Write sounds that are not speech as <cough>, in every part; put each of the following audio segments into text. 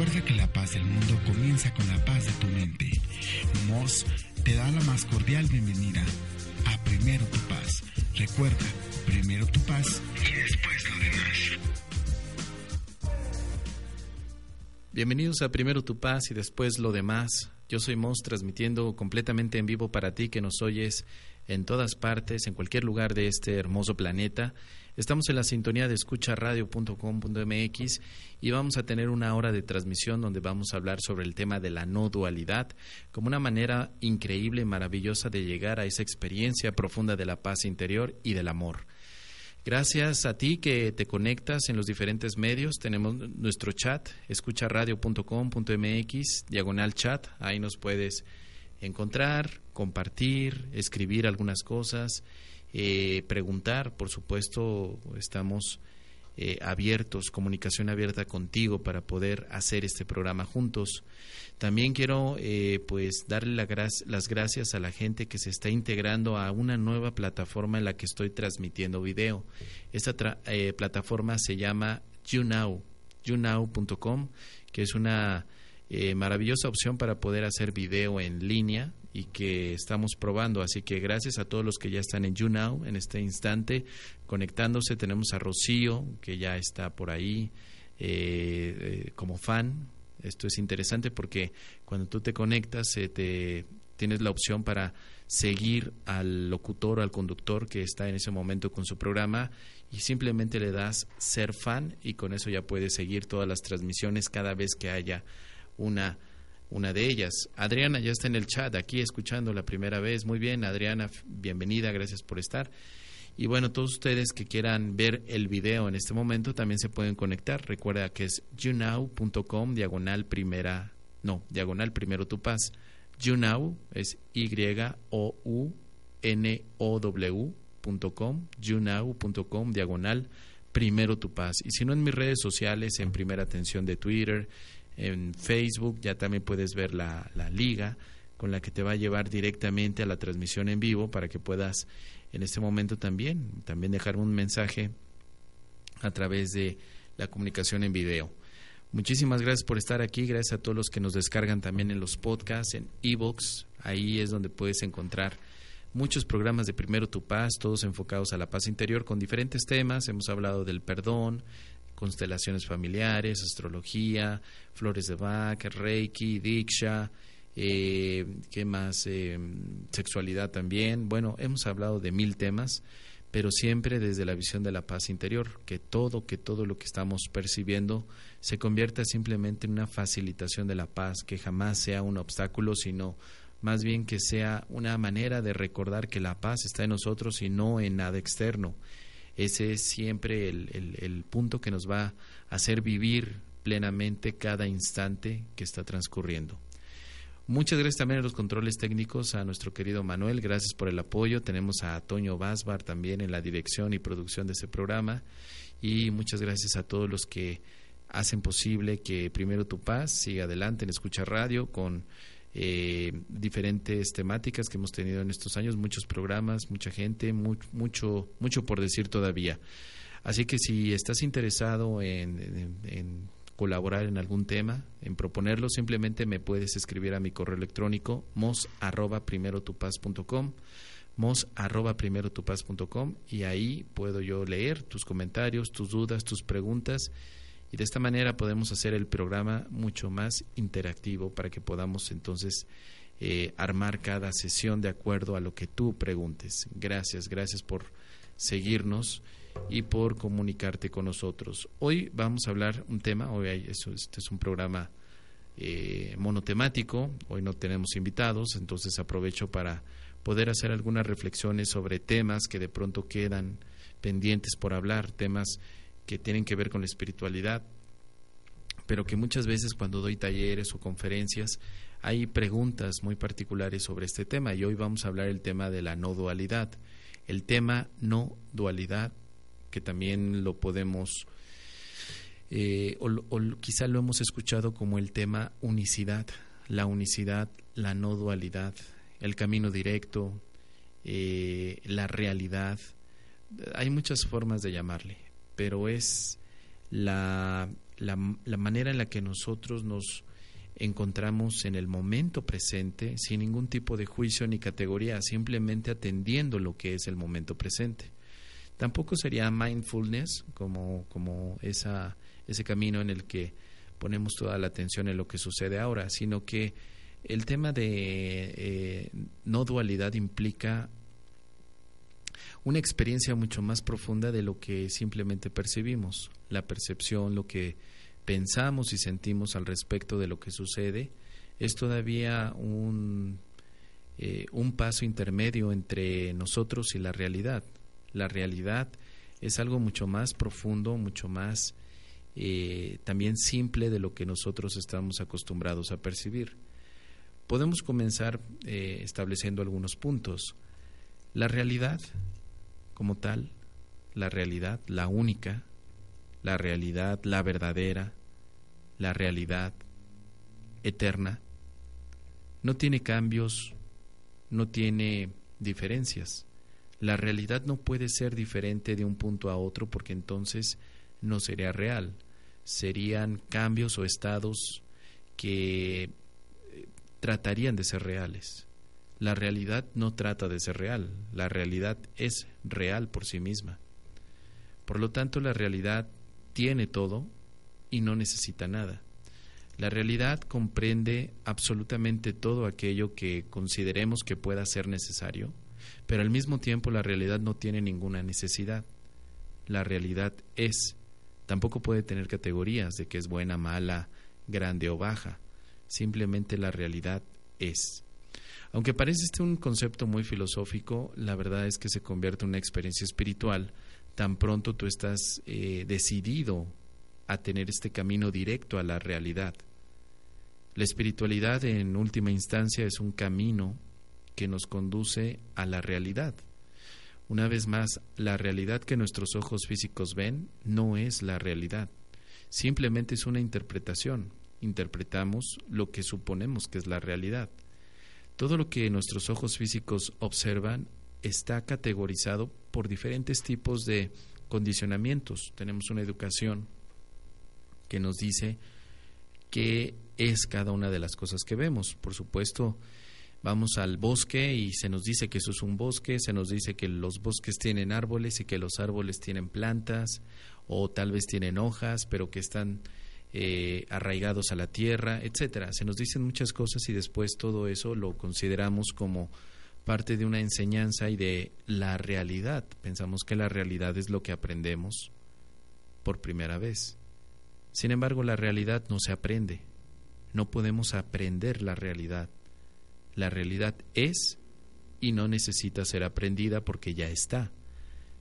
Recuerda que la paz del mundo comienza con la paz de tu mente. Moss te da la más cordial bienvenida a Primero tu Paz. Recuerda, primero tu paz y después lo demás. Bienvenidos a Primero tu Paz y después lo demás. Yo soy Moss transmitiendo completamente en vivo para ti que nos oyes en todas partes, en cualquier lugar de este hermoso planeta. Estamos en la sintonía de escucharadio.com.mx y vamos a tener una hora de transmisión donde vamos a hablar sobre el tema de la no dualidad como una manera increíble y maravillosa de llegar a esa experiencia profunda de la paz interior y del amor. Gracias a ti que te conectas en los diferentes medios. Tenemos nuestro chat, escucharadio.com.mx, diagonal chat. Ahí nos puedes encontrar, compartir, escribir algunas cosas, eh, preguntar. Por supuesto, estamos eh, abiertos, comunicación abierta contigo para poder hacer este programa juntos. También quiero eh, pues darle las gracias a la gente que se está integrando a una nueva plataforma en la que estoy transmitiendo video. Esta eh, plataforma se llama YouNow, younow.com, que es una eh, maravillosa opción para poder hacer video en línea y que estamos probando. Así que gracias a todos los que ya están en YouNow en este instante conectándose. Tenemos a Rocío, que ya está por ahí como fan esto es interesante porque cuando tú te conectas, te, tienes la opción para seguir al locutor o al conductor que está en ese momento con su programa y simplemente le das ser fan y con eso ya puedes seguir todas las transmisiones cada vez que haya una una de ellas. Adriana ya está en el chat aquí escuchando la primera vez. Muy bien, Adriana, bienvenida, gracias por estar. Y bueno, todos ustedes que quieran ver el video en este momento también se pueden conectar. Recuerda que es younow.com diagonal primera, no, diagonal primero tu paz. YouNow es Y-O-U-N-O-W.com, younow.com diagonal primero tu paz. Y si no en mis redes sociales, en primera atención de Twitter, en Facebook, ya también puedes ver la, la liga con la que te va a llevar directamente a la transmisión en vivo para que puedas en este momento también, también dejar un mensaje a través de la comunicación en video. Muchísimas gracias por estar aquí, gracias a todos los que nos descargan también en los podcasts, en ebooks, ahí es donde puedes encontrar muchos programas de Primero Tu Paz, todos enfocados a la paz interior con diferentes temas, hemos hablado del perdón, constelaciones familiares, astrología, flores de Bach, Reiki, Diksha, eh, ¿qué más? Eh, sexualidad también. Bueno, hemos hablado de mil temas, pero siempre desde la visión de la paz interior, que todo, que todo lo que estamos percibiendo se convierta simplemente en una facilitación de la paz, que jamás sea un obstáculo, sino más bien que sea una manera de recordar que la paz está en nosotros y no en nada externo. Ese es siempre el, el punto que nos va a hacer vivir plenamente cada instante que está transcurriendo. Muchas gracias también a los controles técnicos, a nuestro querido Manuel, gracias por el apoyo. Tenemos a Toño Basbar también en la dirección y producción de ese programa. Y muchas gracias a todos los que hacen posible que Primero Tu Paz siga adelante en Escucha Radio con eh, diferentes temáticas que hemos tenido en estos años, muchos programas, mucha gente, mucho, mucho por decir todavía. Así que si estás interesado en colaborar en algún tema, en proponerlo, simplemente me puedes escribir a mi correo electrónico mos arroba primero mos arroba primero y ahí puedo yo leer tus comentarios, tus dudas, tus preguntas y de esta manera podemos hacer el programa mucho más interactivo para que podamos entonces eh, armar cada sesión de acuerdo a lo que tú preguntes. Gracias, gracias por seguirnos y por comunicarte con nosotros. Hoy vamos a hablar un tema, hoy hay, este es un programa eh, monotemático, hoy no tenemos invitados, entonces aprovecho para poder hacer algunas reflexiones sobre temas que de pronto quedan pendientes por hablar, temas que tienen que ver con la espiritualidad, pero que muchas veces cuando doy talleres o conferencias hay preguntas muy particulares sobre este tema y hoy vamos a hablar el tema de la no dualidad. El tema no dualidad, que también lo podemos, eh, o, quizá lo hemos escuchado como el tema unicidad, la unicidad, la no dualidad, el camino directo, eh, la realidad. Hay muchas formas de llamarle, pero es la la, manera en la que nosotros nos encontramos en el momento presente sin ningún tipo de juicio ni categoría, simplemente atendiendo lo que es el momento presente. Tampoco sería mindfulness como, como esa, ese camino en el que ponemos toda la atención en lo que sucede ahora, sino que el tema de eh, no dualidad implica una experiencia mucho más profunda de lo que simplemente percibimos. La percepción, lo que pensamos y sentimos al respecto de lo que sucede, es todavía un, eh, un paso intermedio entre nosotros y la realidad. La realidad es algo mucho más profundo, mucho más eh, también simple de lo que nosotros estamos acostumbrados a percibir. Podemos comenzar eh, estableciendo algunos puntos. La realidad como tal, la realidad, la única, la realidad, la verdadera, la realidad eterna, no tiene cambios, no tiene diferencias. La realidad no puede ser diferente de un punto a otro porque entonces no sería real. Serían cambios o estados que eh, tratarían de ser reales. La realidad no trata de ser real, la realidad es real por sí misma. Por lo tanto, la realidad tiene todo y no necesita nada. La realidad comprende absolutamente todo aquello que consideremos que pueda ser necesario, pero al mismo tiempo la realidad no tiene ninguna necesidad. La realidad es. Tampoco puede tener categorías de que es buena, mala, grande o baja. Simplemente la realidad es. Aunque parece este un concepto muy filosófico, la verdad es que se convierte en una experiencia espiritual tan pronto tú estás eh, decidido a tener este camino directo a la realidad. La espiritualidad en última instancia es un camino que nos conduce a la realidad. Una vez más, la realidad que nuestros ojos físicos ven no es la realidad, simplemente es una interpretación. Interpretamos lo que suponemos que es la realidad. Todo lo que nuestros ojos físicos observan está categorizado por diferentes tipos de condicionamientos. Tenemos una educación que nos dice qué es cada una de las cosas que vemos. Por supuesto, vamos al bosque y se nos dice que eso es un bosque, se nos dice que los bosques tienen árboles y que los árboles tienen plantas o tal vez tienen hojas, pero que están eh, arraigados a la tierra, etcétera. Se nos dicen muchas cosas y después todo eso lo consideramos como parte de una enseñanza y de la realidad. Pensamos que la realidad es lo que aprendemos por primera vez. Sin embargo, la realidad no se aprende. No podemos aprender la realidad. La realidad es y no necesita ser aprendida porque ya está.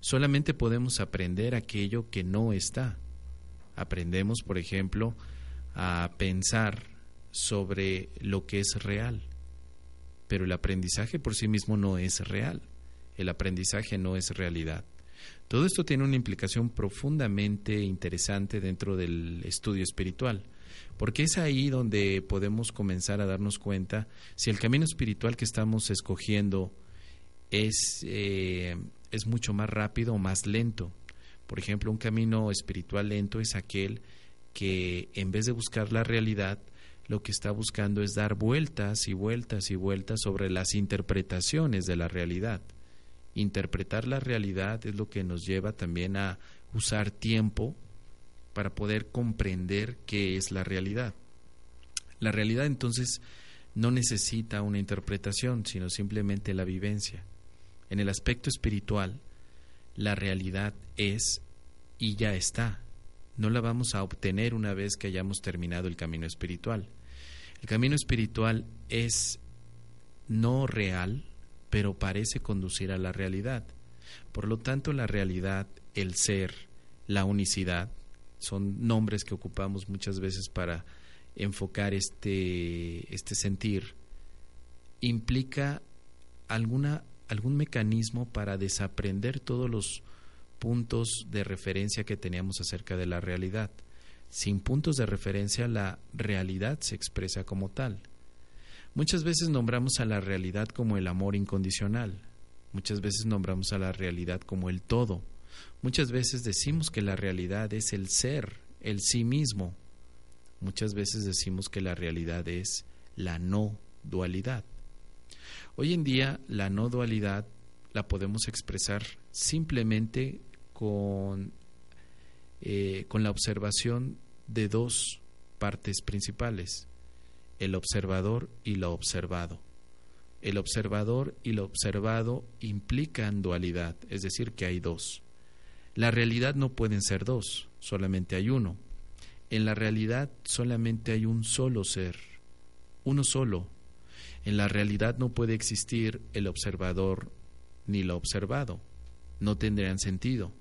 Solamente podemos aprender aquello que no está. Aprendemos, por ejemplo, a pensar sobre lo que es real. Pero el aprendizaje por sí mismo no es real. El aprendizaje no es realidad. Todo esto tiene una implicación profundamente interesante dentro del estudio espiritual, porque es ahí donde podemos comenzar a darnos cuenta si el camino espiritual que estamos escogiendo es, eh, es mucho más rápido o más lento. Por ejemplo, un camino espiritual lento es aquel que en vez de buscar la realidad, lo que está buscando es dar vueltas y vueltas y vueltas sobre las interpretaciones de la realidad. Interpretar la realidad es lo que nos lleva también a usar tiempo para poder comprender qué es la realidad. La realidad entonces no necesita una interpretación, sino simplemente la vivencia. En el aspecto espiritual, la realidad es y ya está. No la vamos a obtener una vez que hayamos terminado el camino espiritual. El camino espiritual es no real, pero parece conducir a la realidad. Por lo tanto, la realidad, el ser, la unicidad, son nombres que ocupamos muchas veces para enfocar este, este sentir, implica alguna, algún mecanismo para desaprender todos los puntos de referencia que teníamos acerca de la realidad. Sin puntos de referencia, la realidad se expresa como tal. Muchas veces nombramos a la realidad como el amor incondicional. Muchas veces nombramos a la realidad como el todo. Muchas veces decimos que la realidad es el ser, el sí mismo. Muchas veces decimos que la realidad es la no dualidad. Hoy en día la no dualidad la podemos expresar simplemente con, eh, con la observación de dos partes principales, el observador y lo observado. El observador y lo observado implican dualidad, es decir, que hay dos. La realidad no pueden ser dos, solamente hay uno. En la realidad solamente hay un solo ser, uno solo. En la realidad no puede existir el observador ni lo observado. No tendrían sentido.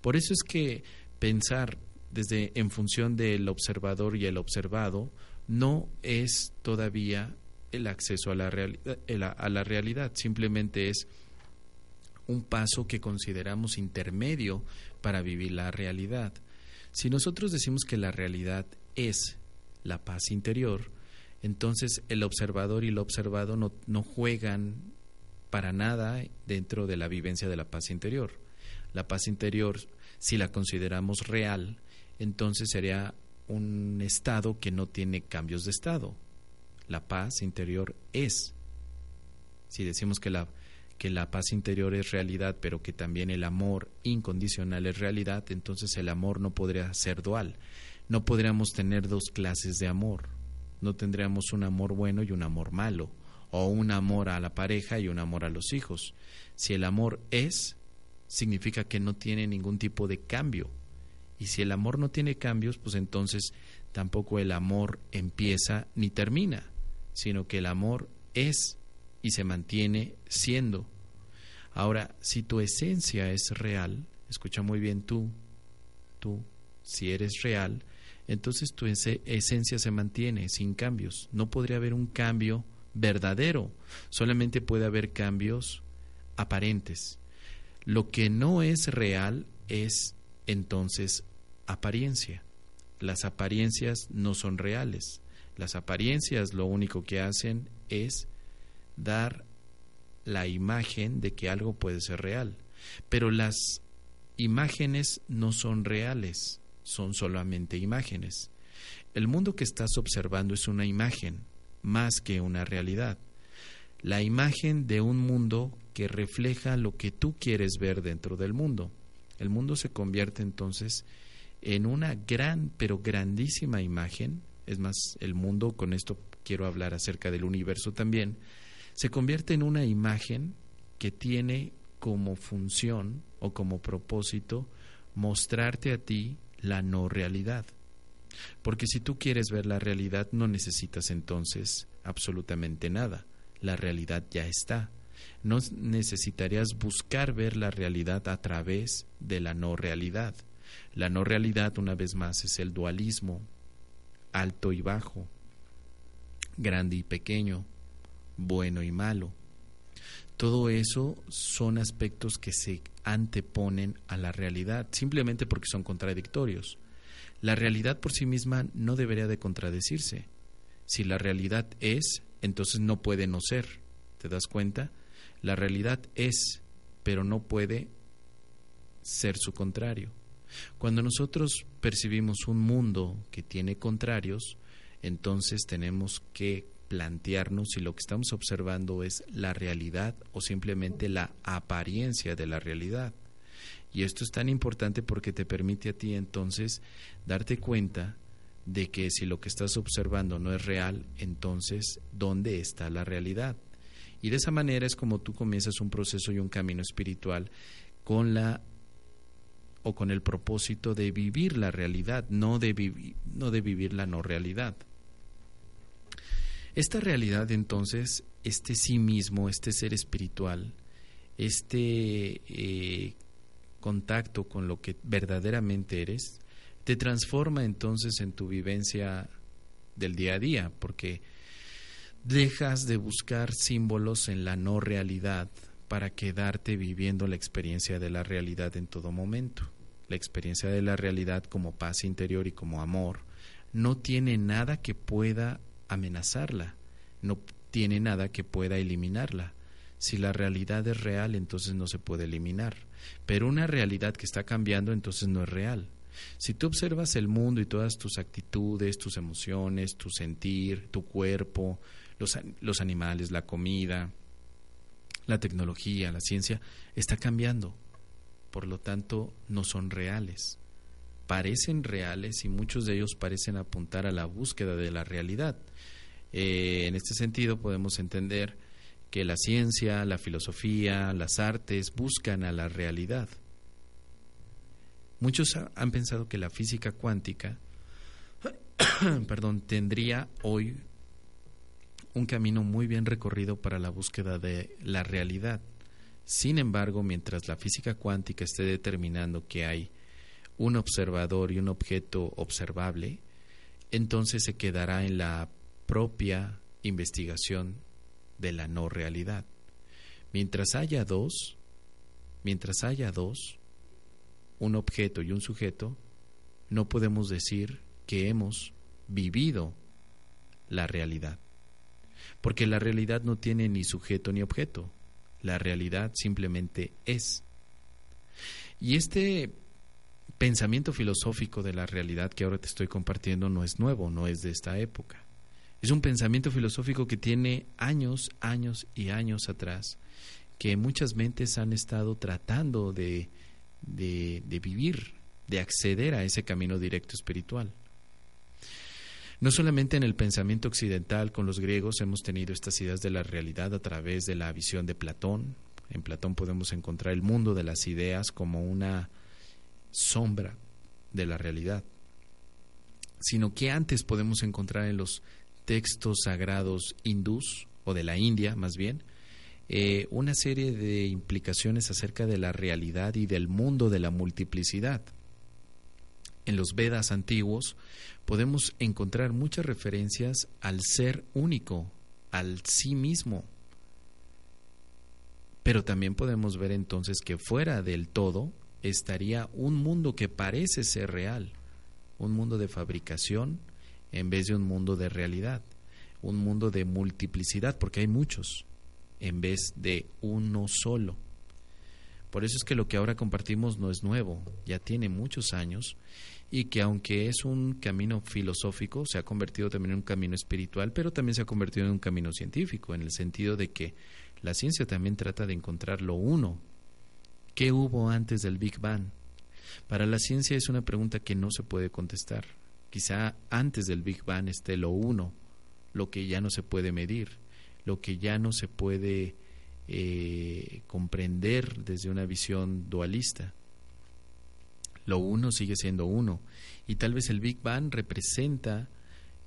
Por eso es que pensar desde en función del observador y el observado no es todavía el acceso a la, a la realidad, simplemente es un paso que consideramos intermedio para vivir la realidad. Si nosotros decimos que la realidad es la paz interior, entonces el observador y el observado no, no juegan para nada dentro de la vivencia de la paz interior. La paz interior, si la consideramos real, entonces sería un estado que no tiene cambios de estado. La paz interior es. Si decimos que la, que la paz interior es realidad, pero que también el amor incondicional es realidad, entonces el amor no podría ser dual. No podríamos tener dos clases de amor. No tendríamos un amor bueno y un amor malo, o un amor a la pareja y un amor a los hijos. Si el amor es, significa que no tiene ningún tipo de cambio. Y si el amor no tiene cambios, pues entonces tampoco el amor empieza ni termina, sino que el amor es y se mantiene siendo. Ahora, si tu esencia es real, escucha muy bien tú, tú, si eres real, entonces tu esencia se mantiene sin cambios. No podría haber un cambio verdadero, solamente puede haber cambios aparentes. Lo que no es real es entonces apariencia. Las apariencias no son reales. Las apariencias lo único que hacen es dar la imagen de que algo puede ser real. Pero las imágenes no son reales, son solamente imágenes. El mundo que estás observando es una imagen, más que una realidad. La imagen de un mundo que refleja lo que tú quieres ver dentro del mundo. El mundo se convierte entonces en una gran, pero grandísima imagen. Es más, el mundo, con esto quiero hablar acerca del universo también, se convierte en una imagen que tiene como función o como propósito mostrarte a ti la no realidad. Porque si tú quieres ver la realidad no necesitas entonces absolutamente nada. La realidad ya está. No necesitarías buscar ver la realidad a través de la no realidad. La no realidad, una vez más, es el dualismo, alto y bajo, grande y pequeño, bueno y malo. Todo eso son aspectos que se anteponen a la realidad, simplemente porque son contradictorios. La realidad por sí misma no debería de contradecirse. Si la realidad es, entonces no puede no ser. ¿Te das cuenta? La realidad es, pero no puede ser su contrario. Cuando nosotros percibimos un mundo que tiene contrarios, entonces tenemos que plantearnos si lo que estamos observando es la realidad o simplemente la apariencia de la realidad. Y esto es tan importante porque te permite a ti entonces darte cuenta de que si lo que estás observando no es real, entonces ¿dónde está la realidad? Y de esa manera es como tú comienzas un proceso y un camino espiritual con la o con el propósito de vivir la realidad, no de, no de vivir la no realidad. Esta realidad entonces, este sí mismo, este ser espiritual, este eh, contacto con lo que verdaderamente eres, te transforma entonces en tu vivencia del día a día, porque dejas de buscar símbolos en la no realidad para quedarte viviendo la experiencia de la realidad en todo momento. La experiencia de la realidad como paz interior y como amor no tiene nada que pueda amenazarla, no tiene nada que pueda eliminarla. Si la realidad es real, entonces no se puede eliminar. Pero una realidad que está cambiando, entonces no es real. Si tú observas el mundo y todas tus actitudes, tus emociones, tu sentir, tu cuerpo, los, los animales, la comida, la tecnología, la ciencia, está cambiando. Por lo tanto, no son reales. Parecen reales y muchos de ellos parecen apuntar a la búsqueda de la realidad. Eh, en este sentido, podemos entender que la ciencia, la filosofía, las artes buscan a la realidad. Muchos han pensado que la física cuántica <coughs> perdón, tendría hoy un camino muy bien recorrido para la búsqueda de la realidad. Sin embargo, mientras la física cuántica esté determinando que hay un observador y un objeto observable, entonces se quedará en la propia investigación de la no realidad. Mientras haya dos, mientras haya dos, un objeto y un sujeto, no podemos decir que hemos vivido la realidad porque la realidad no tiene ni sujeto ni objeto, la realidad simplemente es. Y este pensamiento filosófico de la realidad que ahora te estoy compartiendo no es nuevo, no es de esta época. Es un pensamiento filosófico que tiene años, años y años atrás, que muchas mentes han estado tratando de, de, de vivir, de acceder a ese camino directo espiritual. No solamente en el pensamiento occidental con los griegos hemos tenido estas ideas de la realidad a través de la visión de Platón. En Platón podemos encontrar el mundo de las ideas como una sombra de la realidad, sino que antes podemos encontrar en los textos sagrados hindús o de la India más bien, eh, una serie de implicaciones acerca de la realidad y del mundo de la multiplicidad. En los Vedas antiguos podemos encontrar muchas referencias al ser único, al sí mismo. Pero también podemos ver entonces que fuera del todo estaría un mundo que parece ser real, un mundo de fabricación en vez de un mundo de realidad, un mundo de multiplicidad, porque hay muchos, en vez de uno solo. Por eso es que lo que ahora compartimos no es nuevo, ya tiene muchos años y que aunque es un camino filosófico, se ha convertido también en un camino espiritual, pero también se ha convertido en un camino científico, en el sentido de que la ciencia también trata de encontrar lo uno. ¿Qué hubo antes del Big Bang? Para la ciencia es una pregunta que no se puede contestar. Quizá antes del Big Bang esté lo uno, lo que ya no se puede medir, lo que ya no se puede eh, comprender desde una visión dualista lo uno sigue siendo uno. Y tal vez el Big Bang representa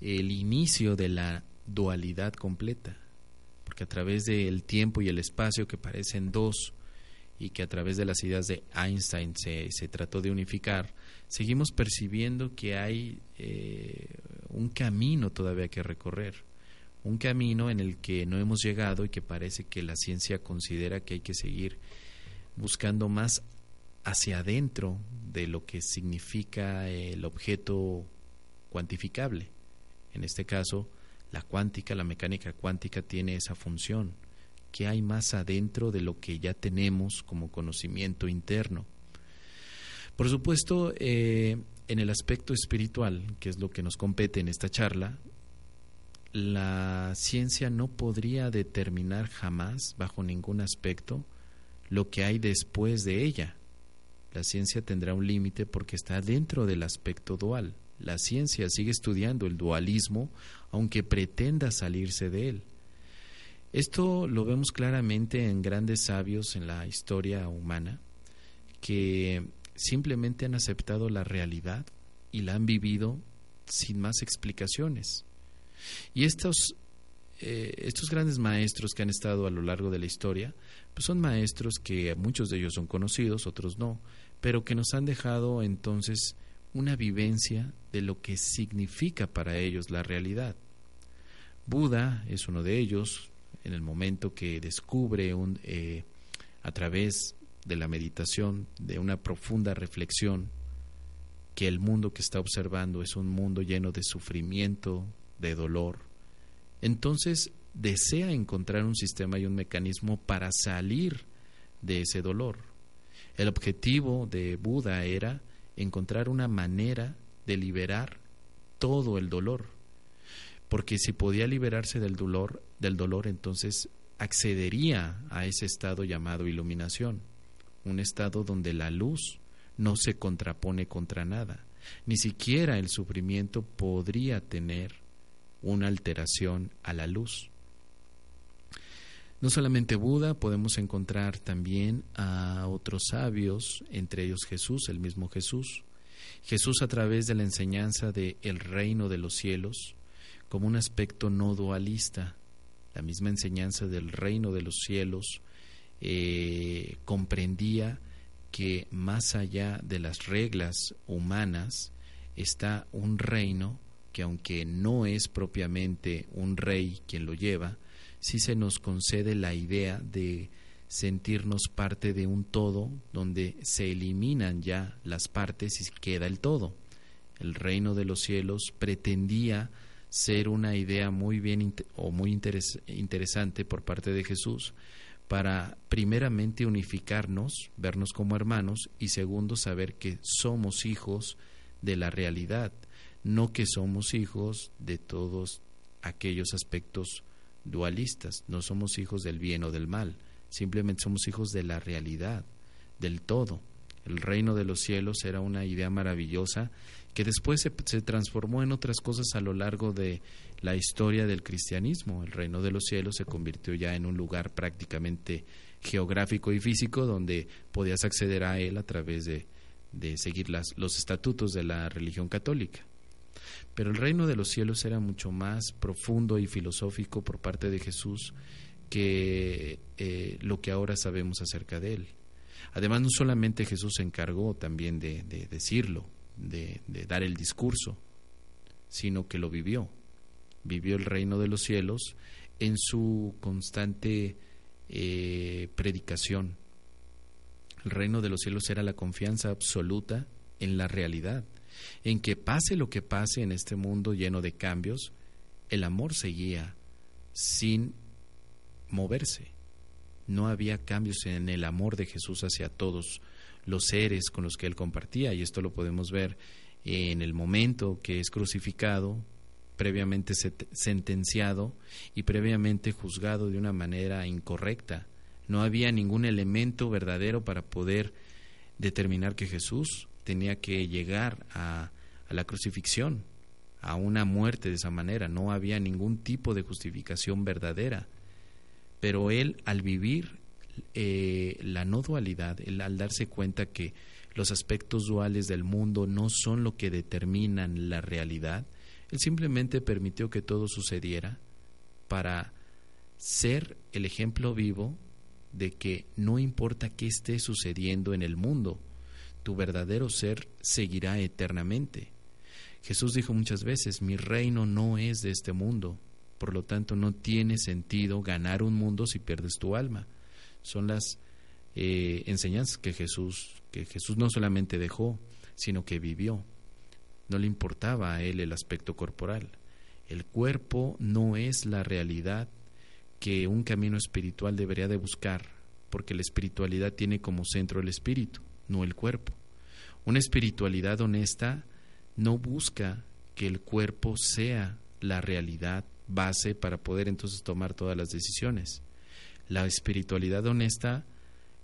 el inicio de la dualidad completa, porque a través del tiempo y el espacio que parecen dos y que a través de las ideas de Einstein se, se trató de unificar, seguimos percibiendo que hay eh, un camino todavía que recorrer, un camino en el que no hemos llegado y que parece que la ciencia considera que hay que seguir buscando más hacia adentro de lo que significa el objeto cuantificable. En este caso, la cuántica, la mecánica cuántica tiene esa función. ¿Qué hay más adentro de lo que ya tenemos como conocimiento interno? Por supuesto, eh, en el aspecto espiritual, que es lo que nos compete en esta charla, la ciencia no podría determinar jamás, bajo ningún aspecto, lo que hay después de ella la ciencia tendrá un límite porque está dentro del aspecto dual. La ciencia sigue estudiando el dualismo aunque pretenda salirse de él. Esto lo vemos claramente en grandes sabios en la historia humana que simplemente han aceptado la realidad y la han vivido sin más explicaciones. Y estos eh, estos grandes maestros que han estado a lo largo de la historia, pues son maestros que muchos de ellos son conocidos, otros no, pero que nos han dejado entonces una vivencia de lo que significa para ellos la realidad. Buda es uno de ellos, en el momento que descubre un, eh, a través de la meditación, de una profunda reflexión, que el mundo que está observando es un mundo lleno de sufrimiento, de dolor, entonces desea encontrar un sistema y un mecanismo para salir de ese dolor. El objetivo de Buda era encontrar una manera de liberar todo el dolor, porque si podía liberarse del dolor, del dolor entonces accedería a ese estado llamado iluminación, un estado donde la luz no se contrapone contra nada, ni siquiera el sufrimiento podría tener una alteración a la luz. No solamente Buda, podemos encontrar también a otros sabios, entre ellos Jesús, el mismo Jesús. Jesús a través de la enseñanza de el reino de los cielos, como un aspecto no dualista, la misma enseñanza del reino de los cielos, eh, comprendía que más allá de las reglas humanas está un reino que aunque no es propiamente un rey quien lo lleva, sí se nos concede la idea de sentirnos parte de un todo donde se eliminan ya las partes y queda el todo. El reino de los cielos pretendía ser una idea muy bien o muy interesante por parte de Jesús para primeramente unificarnos, vernos como hermanos y segundo saber que somos hijos de la realidad no que somos hijos de todos aquellos aspectos dualistas, no somos hijos del bien o del mal, simplemente somos hijos de la realidad, del todo. El reino de los cielos era una idea maravillosa que después se, transformó en otras cosas a lo largo de la historia del cristianismo. El reino de los cielos se convirtió ya en un lugar prácticamente geográfico y físico donde podías acceder a él a través de, de seguir los estatutos de la religión católica. Pero el reino de los cielos era mucho más profundo y filosófico por parte de Jesús que eh, lo que ahora sabemos acerca de él. Además, no solamente Jesús se encargó también de, decirlo, de, dar el discurso, sino que lo vivió. Vivió el reino de los cielos en su constante eh, predicación. El reino de los cielos era la confianza absoluta en la realidad, en que pase lo que pase en este mundo lleno de cambios, el amor seguía sin moverse. No había cambios en el amor de Jesús hacia todos los seres con los que él compartía, y esto lo podemos ver en el momento que es crucificado, previamente sentenciado y previamente juzgado de una manera incorrecta. No había ningún elemento verdadero para poder determinar que Jesús tenía que llegar a, la crucifixión, a una muerte de esa manera. No había ningún tipo de justificación verdadera. Pero él, al vivir eh, la no dualidad, al darse cuenta que los aspectos duales del mundo no son lo que determinan la realidad, él simplemente permitió que todo sucediera para ser el ejemplo vivo de que no importa qué esté sucediendo en el mundo, tu verdadero ser seguirá eternamente. Jesús dijo muchas veces, mi reino no es de este mundo, por lo tanto no tiene sentido ganar un mundo si pierdes tu alma. Son las eh, enseñanzas que Jesús, que Jesús no solamente dejó, sino que vivió. No le importaba a él el aspecto corporal. El cuerpo no es la realidad que un camino espiritual debería de buscar, porque la espiritualidad tiene como centro el espíritu no el cuerpo. Una espiritualidad honesta no busca que el cuerpo sea la realidad base para poder entonces tomar todas las decisiones. La espiritualidad honesta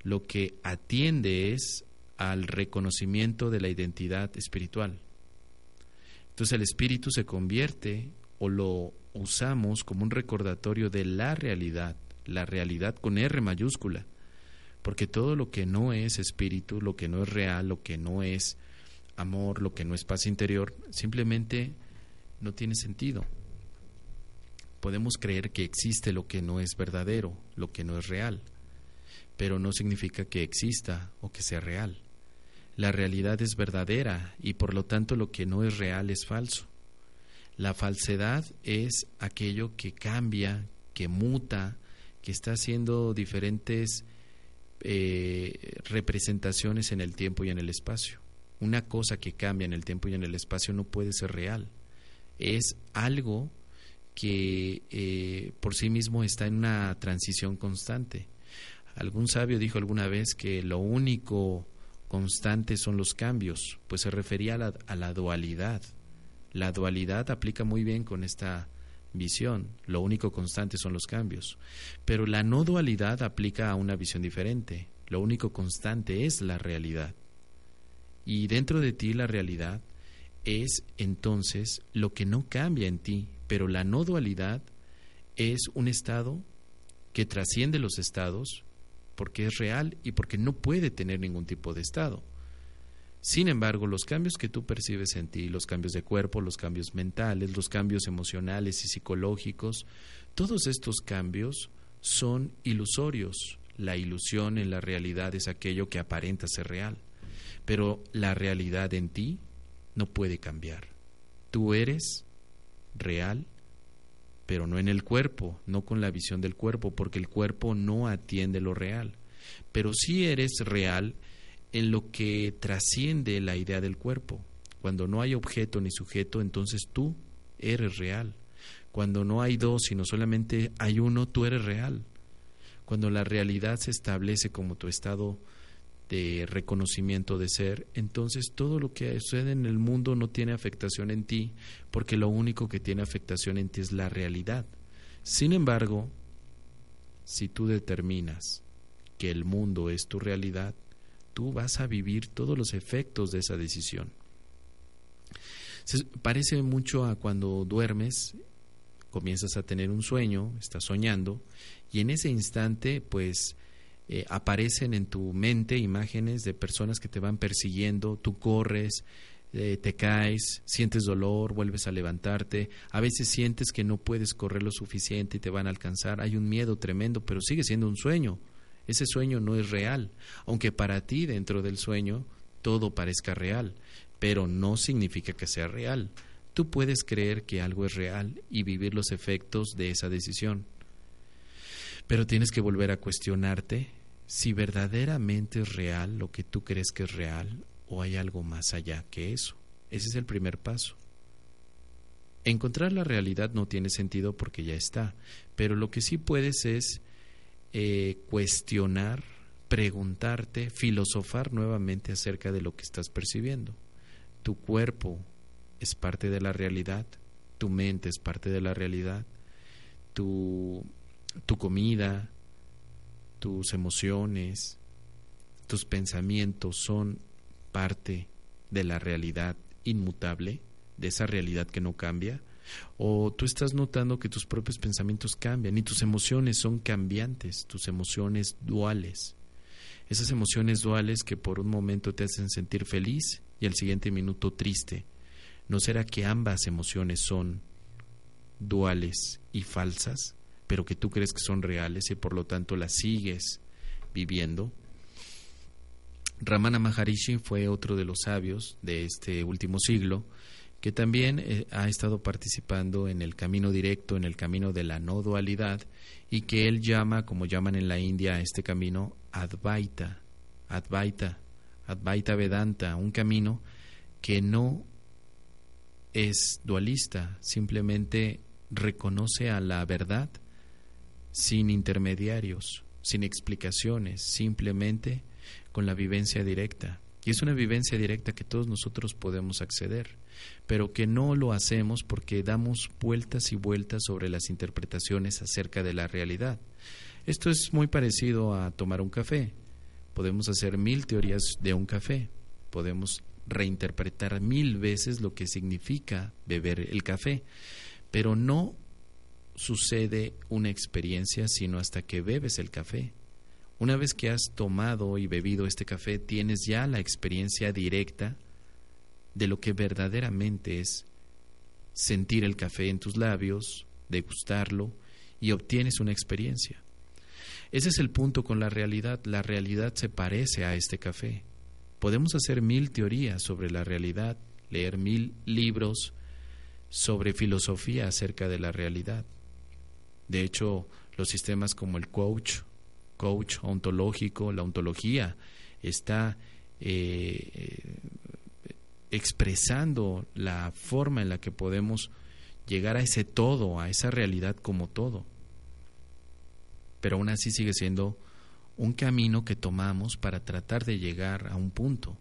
lo que atiende es al reconocimiento de la identidad espiritual. Entonces el espíritu se convierte o lo usamos como un recordatorio de la realidad, la realidad con R mayúscula, porque todo lo que no es espíritu, lo que no es real, lo que no es amor, lo que no es paz interior, simplemente no tiene sentido. Podemos creer que existe lo que no es verdadero, lo que no es real, pero no significa que exista o que sea real. La realidad es verdadera y por lo tanto lo que no es real es falso. La falsedad es aquello que cambia, que muta, que está haciendo diferentes eh, representaciones en el tiempo y en el espacio. Una cosa que cambia en el tiempo y en el espacio no puede ser real. Es algo que eh, por sí mismo está en una transición constante. Algún sabio dijo alguna vez que lo único constante son los cambios, pues se refería a la dualidad. La dualidad aplica muy bien con esta visión, lo único constante son los cambios. Pero la no dualidad aplica a una visión diferente, lo único constante es la realidad. Y dentro de ti la realidad es entonces lo que no cambia en ti, pero la no dualidad es un estado que trasciende los estados porque es real y porque no puede tener ningún tipo de estado. Sin embargo, los cambios que tú percibes en ti, los cambios de cuerpo, los cambios mentales, los cambios emocionales y psicológicos, todos estos cambios son ilusorios. La ilusión en la realidad es aquello que aparenta ser real, pero la realidad en ti no puede cambiar. Tú eres real, pero no en el cuerpo, no con la visión del cuerpo, porque el cuerpo no atiende lo real. Pero sí eres real en lo que trasciende la idea del cuerpo. Cuando no hay objeto ni sujeto, entonces tú eres real. Cuando no hay dos, sino solamente hay uno, tú eres real. Cuando la realidad se establece como tu estado de reconocimiento de ser, entonces todo lo que sucede en el mundo no tiene afectación en ti, porque lo único que tiene afectación en ti es la realidad. Sin embargo, si tú determinas que el mundo es tu realidad, tú vas a vivir todos los efectos de esa decisión. Parece mucho a cuando duermes, comienzas a tener un sueño, estás soñando, y en ese instante, pues, eh, aparecen en tu mente imágenes de personas que te van persiguiendo, tú corres, eh, te caes, sientes dolor, vuelves a levantarte, a veces sientes que no puedes correr lo suficiente y te van a alcanzar, hay un miedo tremendo, pero sigue siendo un sueño, ese sueño no es real, aunque para ti dentro del sueño todo parezca real, pero no significa que sea real. Tú puedes creer que algo es real y vivir los efectos de esa decisión. Pero tienes que volver a cuestionarte si verdaderamente es real lo que tú crees que es real o hay algo más allá que eso. Ese es el primer paso. Encontrar la realidad no tiene sentido porque ya está, pero lo que sí puedes es eh, cuestionar, preguntarte, filosofar nuevamente acerca de lo que estás percibiendo. Tu cuerpo es parte de la realidad, tu mente es parte de la realidad, tu, tu comida, tus emociones, tus pensamientos son parte de la realidad inmutable, de esa realidad que no cambia o tú estás notando que tus propios pensamientos cambian y tus emociones son cambiantes, tus emociones duales. Esas emociones duales que por un momento te hacen sentir feliz y al siguiente minuto triste. ¿No será que ambas emociones son duales y falsas, pero que tú crees que son reales y por lo tanto las sigues viviendo? Ramana Maharishi fue otro de los sabios de este último siglo que también eh, ha estado participando en el camino directo, en el camino de la no dualidad, y que él llama, como llaman en la India, a este camino Advaita, Advaita, Advaita Vedanta, un camino que no es dualista, simplemente reconoce a la verdad sin intermediarios, sin explicaciones, simplemente con la vivencia directa. Y es una vivencia directa que todos nosotros podemos acceder pero que no lo hacemos porque damos vueltas y vueltas sobre las interpretaciones acerca de la realidad. Esto es muy parecido a tomar un café. Podemos hacer mil teorías de un café, podemos reinterpretar mil veces lo que significa beber el café, pero no sucede una experiencia sino hasta que bebes el café. Una vez que has tomado y bebido este café, tienes ya la experiencia directa de lo que verdaderamente es sentir el café en tus labios, degustarlo y obtienes una experiencia. Ese es el punto con la realidad. La realidad se parece a este café. Podemos hacer mil teorías sobre la realidad, leer mil libros sobre filosofía acerca de la realidad. De hecho, los sistemas como el coach, coach ontológico, la ontología, está eh, expresando la forma en la que podemos llegar a ese todo, a esa realidad como todo. Pero aún así sigue siendo un camino que tomamos para tratar de llegar a un punto.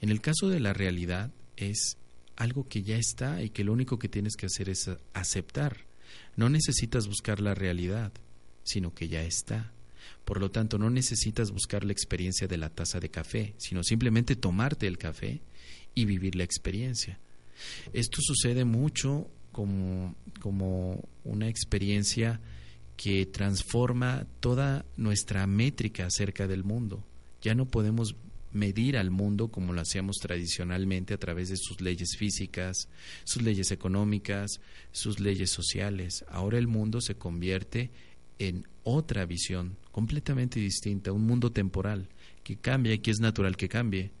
En el caso de la realidad es algo que ya está y que lo único que tienes que hacer es aceptar. No necesitas buscar la realidad, sino que ya está. Por lo tanto, no necesitas buscar la experiencia de la taza de café, sino simplemente tomarte el café y vivir la experiencia. Esto sucede mucho como, como una experiencia que transforma toda nuestra métrica acerca del mundo. Ya no podemos medir al mundo como lo hacíamos tradicionalmente a través de sus leyes físicas, sus leyes económicas, sus leyes sociales. Ahora el mundo se convierte en otra visión completamente distinta, un mundo temporal que cambia y que es natural que cambie,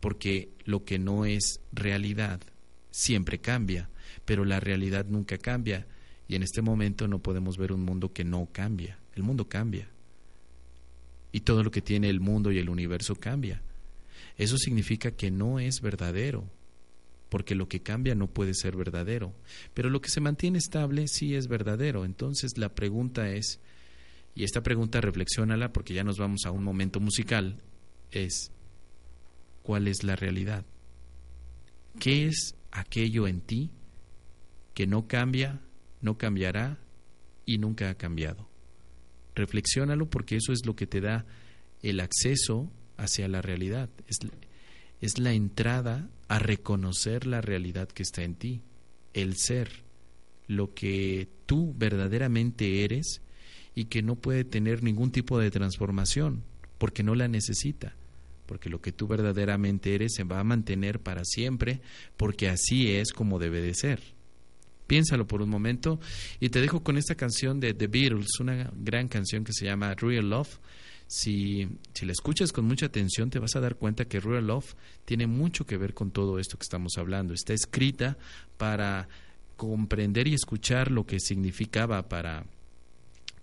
porque lo que no es realidad siempre cambia, pero la realidad nunca cambia. Y en este momento no podemos ver un mundo que no cambia, el mundo cambia y todo lo que tiene el mundo y el universo cambia. Eso significa que no es verdadero, porque lo que cambia no puede ser verdadero, pero lo que se mantiene estable sí es verdadero. Entonces la pregunta es, y esta pregunta reflexiónala porque ya nos vamos a un momento musical, es, ¿cuál es la realidad? ¿Qué es aquello en ti que no cambia, no cambiará y nunca ha cambiado? Reflexiónalo porque eso es lo que te da el acceso hacia la realidad. Es, es la entrada a reconocer la realidad que está en ti, el ser, lo que tú verdaderamente eres y que no puede tener ningún tipo de transformación porque no la necesita, porque lo que tú verdaderamente eres se va a mantener para siempre porque así es como debe de ser. Piénsalo por un momento y te dejo con esta canción de The Beatles, una gran canción que se llama Real Love. Si, si la escuchas con mucha atención, te vas a dar cuenta que Real Love tiene mucho que ver con todo esto que estamos hablando. Está escrita para comprender y escuchar lo que significaba para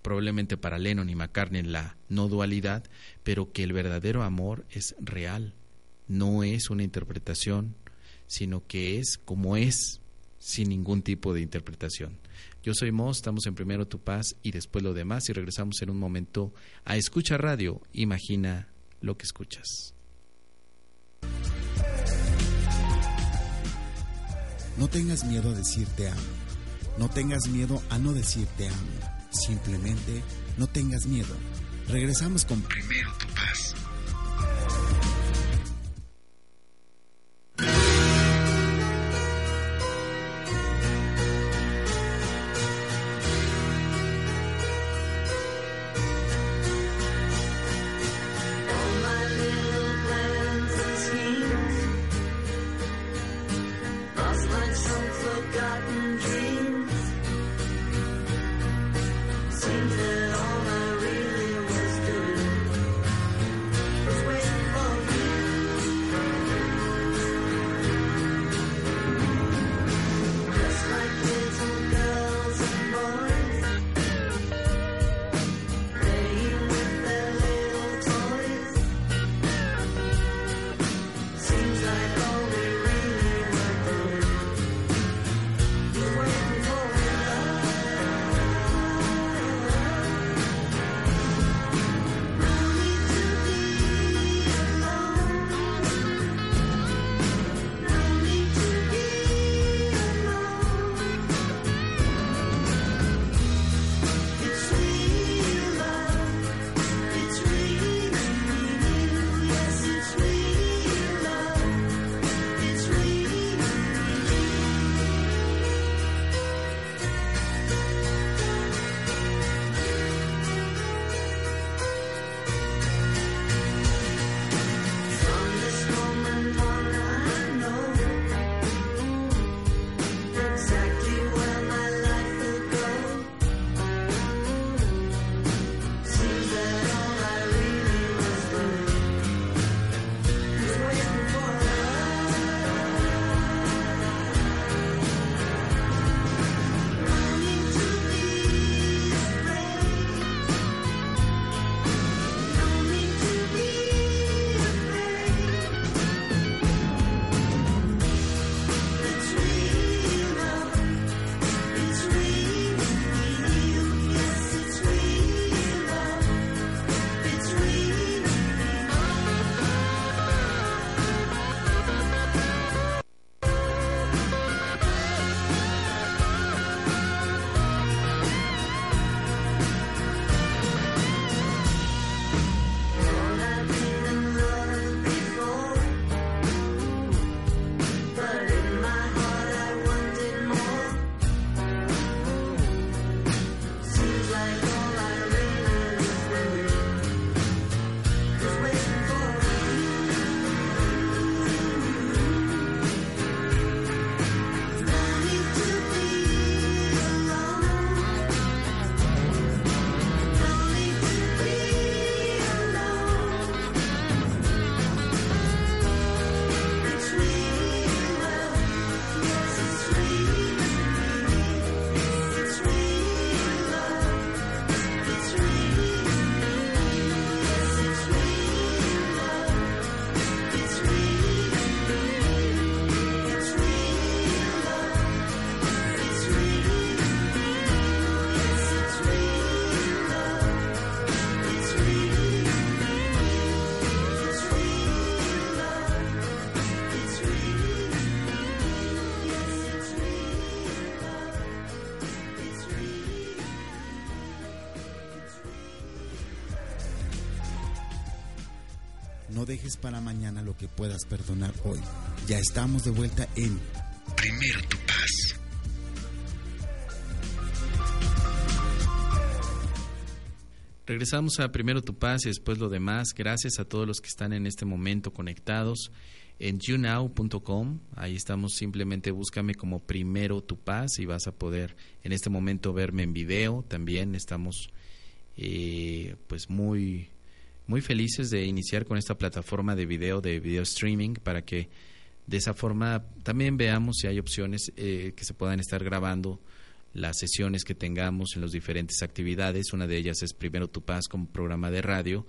probablemente para Lennon y McCartney la no dualidad, pero que el verdadero amor es real, no es una interpretación, sino que es como es sin ningún tipo de interpretación. Yo soy Moss, estamos en primero Tu Paz y después lo demás y regresamos en un momento a Escucha Radio. Imagina lo que escuchas. No tengas miedo a decirte amo. No tengas miedo a no decirte amo. Simplemente no tengas miedo. Regresamos con Primero Tu Paz. Para mañana lo que puedas perdonar hoy. Ya estamos de vuelta en Primero tu paz. Regresamos a primero tu paz y después lo demás. Gracias a todos los que están en este momento conectados en younow.com. Ahí estamos, simplemente búscame como primero tu paz y vas a poder en este momento verme en video. También estamos eh, pues muy, muy felices de iniciar con esta plataforma de video, de video streaming, para que de esa forma también veamos si hay opciones eh, que se puedan estar grabando las sesiones que tengamos en las diferentes actividades. Una de ellas es Primero Tu Paz como programa de radio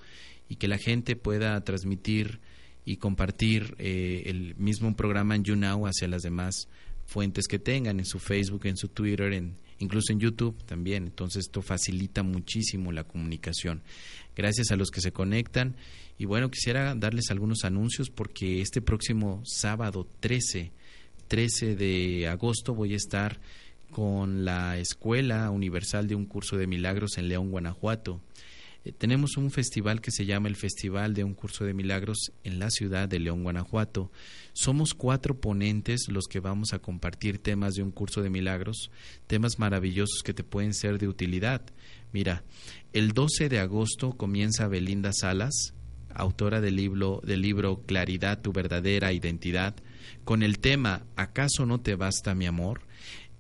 y que la gente pueda transmitir y compartir eh, el mismo programa en YouNow hacia las demás fuentes que tengan en su Facebook, en su Twitter, en, incluso en YouTube también. Entonces esto facilita muchísimo la comunicación. Gracias a los que se conectan. Y bueno, quisiera darles algunos anuncios porque este próximo sábado 13, 13 de agosto voy a estar con la Escuela Universal de un Curso de Milagros en León, Guanajuato. Eh, tenemos un festival que se llama el Festival de un Curso de Milagros en la ciudad de León, Guanajuato. Somos cuatro ponentes los que vamos a compartir temas de un curso de milagros, temas maravillosos que te pueden ser de utilidad. Mira, el 12 de agosto comienza Belinda Salas, autora del libro, del libro Claridad, tu verdadera identidad, con el tema ¿Acaso no te basta mi amor?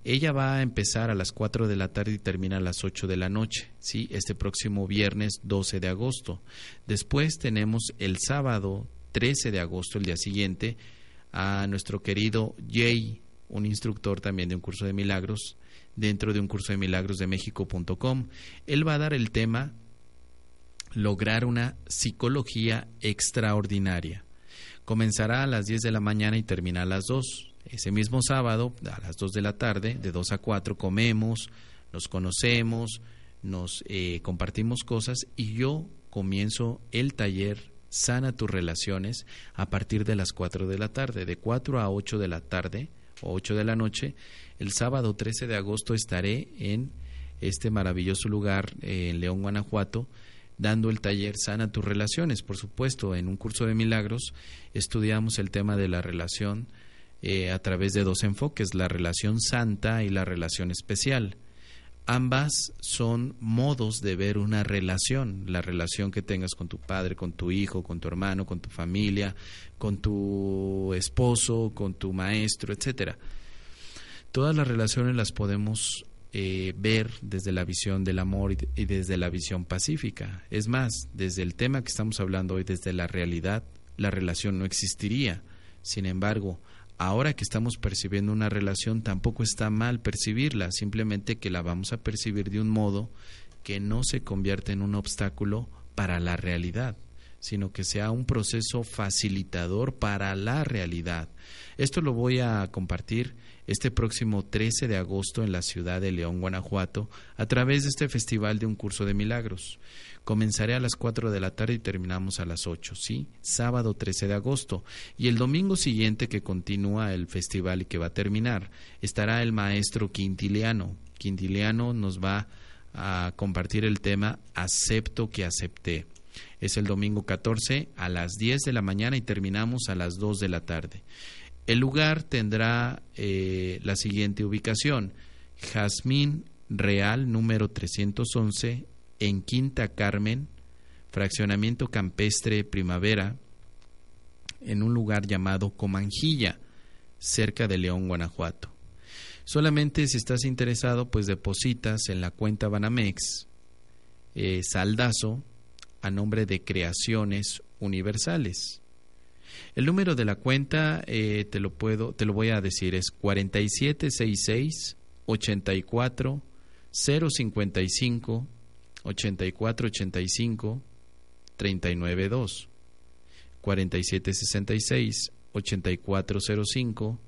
Ella va a empezar a las 4 de la tarde y termina a las 8 de la noche, ¿sí? Este próximo viernes 12 de agosto. Después tenemos el sábado 13 de agosto, el día siguiente, a nuestro querido Jay, un instructor también de un curso de milagros, dentro de un curso de milagros de México.com. Él va a dar el tema lograr una psicología extraordinaria. Comenzará a las 10 de la mañana y termina a las 2 ese mismo sábado, a las 2 de la tarde, de 2 a 4, comemos, nos conocemos, nos eh, compartimos cosas y yo comienzo el taller Sana tus relaciones a partir de las 4 de la tarde, de 4 a 8 de la tarde o 8 de la noche. El sábado 13 de agosto estaré en este maravilloso lugar eh, en León, Guanajuato, dando el taller Sana tus relaciones. Por supuesto, en un curso de milagros estudiamos el tema de la relación eh, a través de dos enfoques, la relación santa y la relación especial. Ambas son modos de ver una relación, la relación que tengas con tu padre, con tu hijo, con tu hermano, con tu familia, con tu esposo, con tu maestro, etcétera. Todas las relaciones las podemos eh, ver desde la visión del amor y desde la visión pacífica. Es más, desde el tema que estamos hablando hoy, desde la realidad, la relación no existiría. Sin embargo, ahora que estamos percibiendo una relación, tampoco está mal percibirla, simplemente que la vamos a percibir de un modo que no se convierte en un obstáculo para la realidad, sino que sea un proceso facilitador para la realidad. Esto lo voy a compartir este próximo 13 de agosto en la ciudad de León, Guanajuato, a través de este festival de un curso de milagros. Comenzaré a las 4 de la tarde y terminamos a las 8, ¿sí? Sábado 13 de agosto. Y el domingo siguiente que continúa el festival y que va a terminar, estará el maestro Quintiliano. Quintiliano nos va a compartir el tema Acepto que acepté. Es el domingo 14 a las 10 de la mañana y terminamos a las 2 de la tarde. El lugar tendrá eh, la siguiente ubicación. Jazmín Real número 311 en Quinta Carmen, fraccionamiento campestre Primavera, en un lugar llamado Comanjilla, cerca de León, Guanajuato. Solamente si estás interesado, pues depositas en la cuenta Banamex eh, saldazo a nombre de Creaciones Universales. El número de la cuenta eh, te lo puedo, te lo voy a decir, es 4766 84 055 8485 392 4766 8405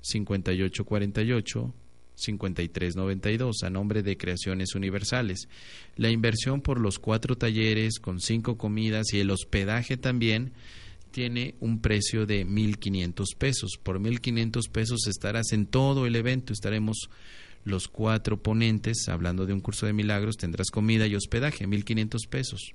5848 5392 a nombre de Creaciones Universales. La inversión por los cuatro talleres con cinco comidas y el hospedaje también tiene un precio de 1.500 pesos. Por 1.500 pesos estarás en todo el evento. Estaremos los cuatro ponentes, hablando de un curso de milagros, tendrás comida y hospedaje, 1.500 pesos.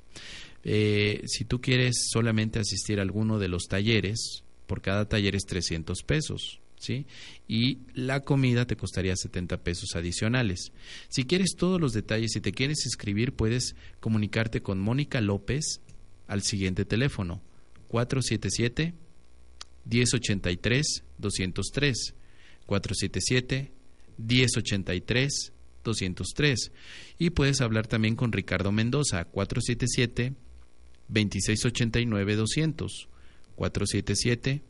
Eh, si tú quieres solamente asistir a alguno de los talleres, por cada taller es 300 pesos. ¿Sí? Y la comida te costaría 70 pesos adicionales. Si quieres todos los detalles, si te quieres inscribir, puedes comunicarte con Mónica López al siguiente teléfono 477 1083 203 477 1083 203 y puedes hablar también con Ricardo Mendoza 477 2689 200 477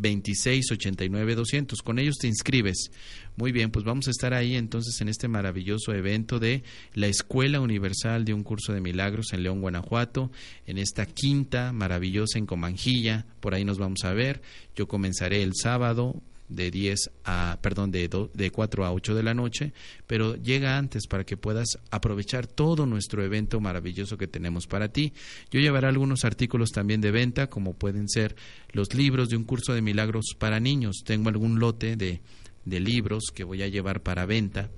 2689 200 con ellos te inscribes. Muy bien pues vamos a estar ahí entonces en este maravilloso evento de la Escuela Universal de un curso de milagros en León Guanajuato en esta quinta maravillosa en Comanjilla. Por ahí nos vamos a ver. Yo comenzaré el sábado de 10 a, perdón, de, de 4 a 8 de la noche, pero llega antes para que puedas aprovechar todo nuestro evento maravilloso que tenemos para ti. Yo llevaré algunos artículos también de venta, como pueden ser los libros de un curso de milagros para niños. Tengo algún lote de, de libros que voy a llevar para venta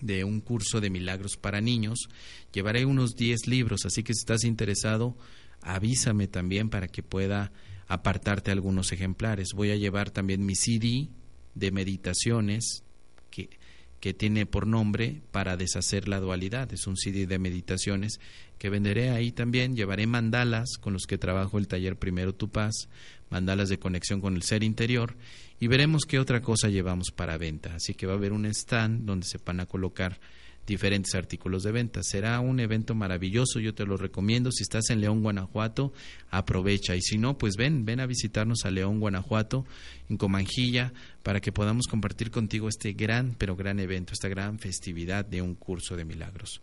de un curso de milagros para niños. Llevaré unos 10 libros, así que si estás interesado, avísame también para que pueda apartarte algunos ejemplares. Voy a llevar también mi CD de meditaciones que, que tiene por nombre para deshacer la dualidad. Es un CD de meditaciones que venderé ahí también. Llevaré mandalas con los que trabajo el taller Primero Tu Paz, mandalas de conexión con el ser interior y veremos qué otra cosa llevamos para venta. Así que va a haber un stand donde se van a colocar diferentes artículos de venta. Será un evento maravilloso, yo te lo recomiendo. Si estás en León, Guanajuato, aprovecha. Y si no, pues ven, ven a visitarnos a León, Guanajuato, en Comanjilla, para que podamos compartir contigo este gran, pero gran evento, esta gran festividad de un curso de milagros.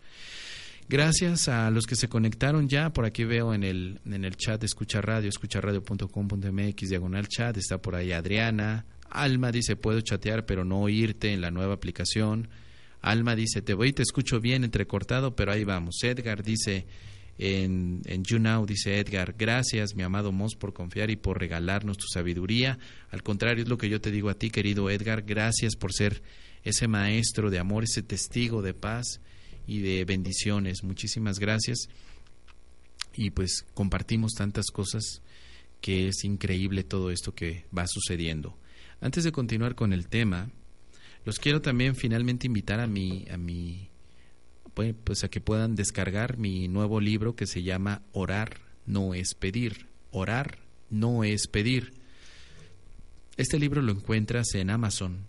Gracias a los que se conectaron ya, por aquí veo en el, en el chat de Escucha Radio, escucharadio.com.mx, diagonal chat, está por ahí Adriana, Alma dice, puedo chatear pero no oírte en la nueva aplicación. Alma dice, te voy te escucho bien entrecortado, pero ahí vamos. Edgar dice, en, en YouNow dice Edgar, gracias mi amado Moss por confiar y por regalarnos tu sabiduría. Al contrario, es lo que yo te digo a ti, querido Edgar, gracias por ser ese maestro de amor, ese testigo de paz y de bendiciones. Muchísimas gracias. Y pues compartimos tantas cosas que es increíble todo esto que va sucediendo. Antes de continuar con el tema, los quiero también finalmente invitar a mi, a mi, pues, pues a que puedan descargar mi nuevo libro que se llama Orar no es pedir. Orar no es pedir. Este libro lo encuentras en Amazon.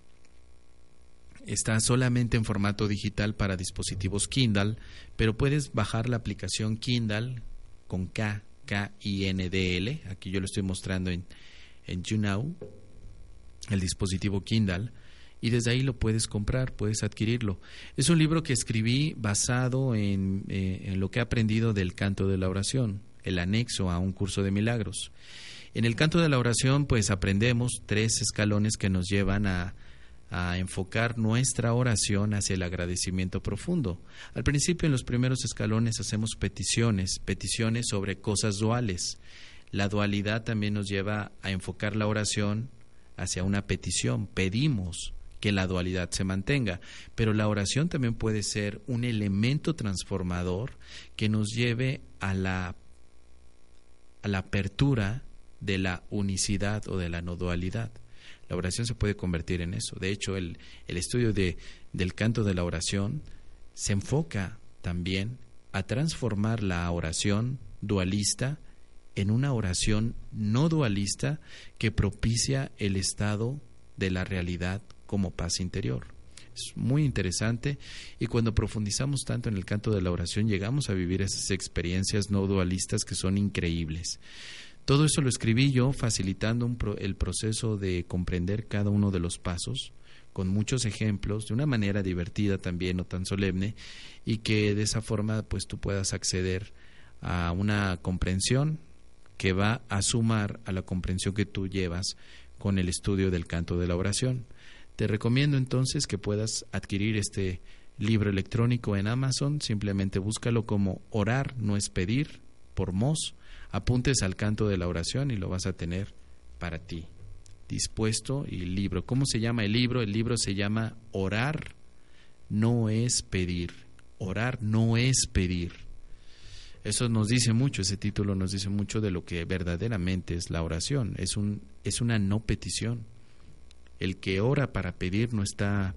Está solamente en formato digital para dispositivos Kindle, pero puedes bajar la aplicación Kindle con K, K I N D L. Aquí yo lo estoy mostrando en en YouNow, el dispositivo Kindle y desde ahí lo puedes comprar, puedes adquirirlo. Es un libro que escribí basado en, eh, en, lo que he aprendido del canto de la oración, el anexo a un curso de milagros. En el canto de la oración, pues aprendemos tres escalones que nos llevan a enfocar nuestra oración hacia el agradecimiento profundo. Al principio, en los primeros escalones, hacemos peticiones, peticiones sobre cosas duales. La dualidad también nos lleva a enfocar la oración hacia una petición. Pedimos que la dualidad se mantenga. Pero la oración también puede ser un elemento transformador que nos lleve a la, a la apertura de la unicidad o de la no dualidad. La oración se puede convertir en eso. De hecho, el, el estudio de, del canto de la oración se enfoca también a transformar la oración dualista en una oración no dualista que propicia el estado de la realidad como paz interior. Es muy interesante y cuando profundizamos tanto en el canto de la oración llegamos a vivir esas experiencias no dualistas que son increíbles. Todo eso lo escribí yo facilitando el proceso de comprender cada uno de los pasos con muchos ejemplos, de una manera divertida también, no tan solemne, y que de esa forma pues tú puedas acceder a una comprensión que va a sumar a la comprensión que tú llevas con el estudio del canto de la oración. Te recomiendo entonces que puedas adquirir este libro electrónico en Amazon. Simplemente búscalo como Orar no es pedir por Mos. Apuntes al canto de la oración y lo vas a tener para ti. Dispuesto y libro. ¿Cómo se llama el libro? El libro se llama Orar no es pedir. Orar no es pedir. Eso nos dice mucho, ese título nos dice mucho de lo que verdaderamente es la oración. Es, un, es una no petición. El que ora para pedir no está,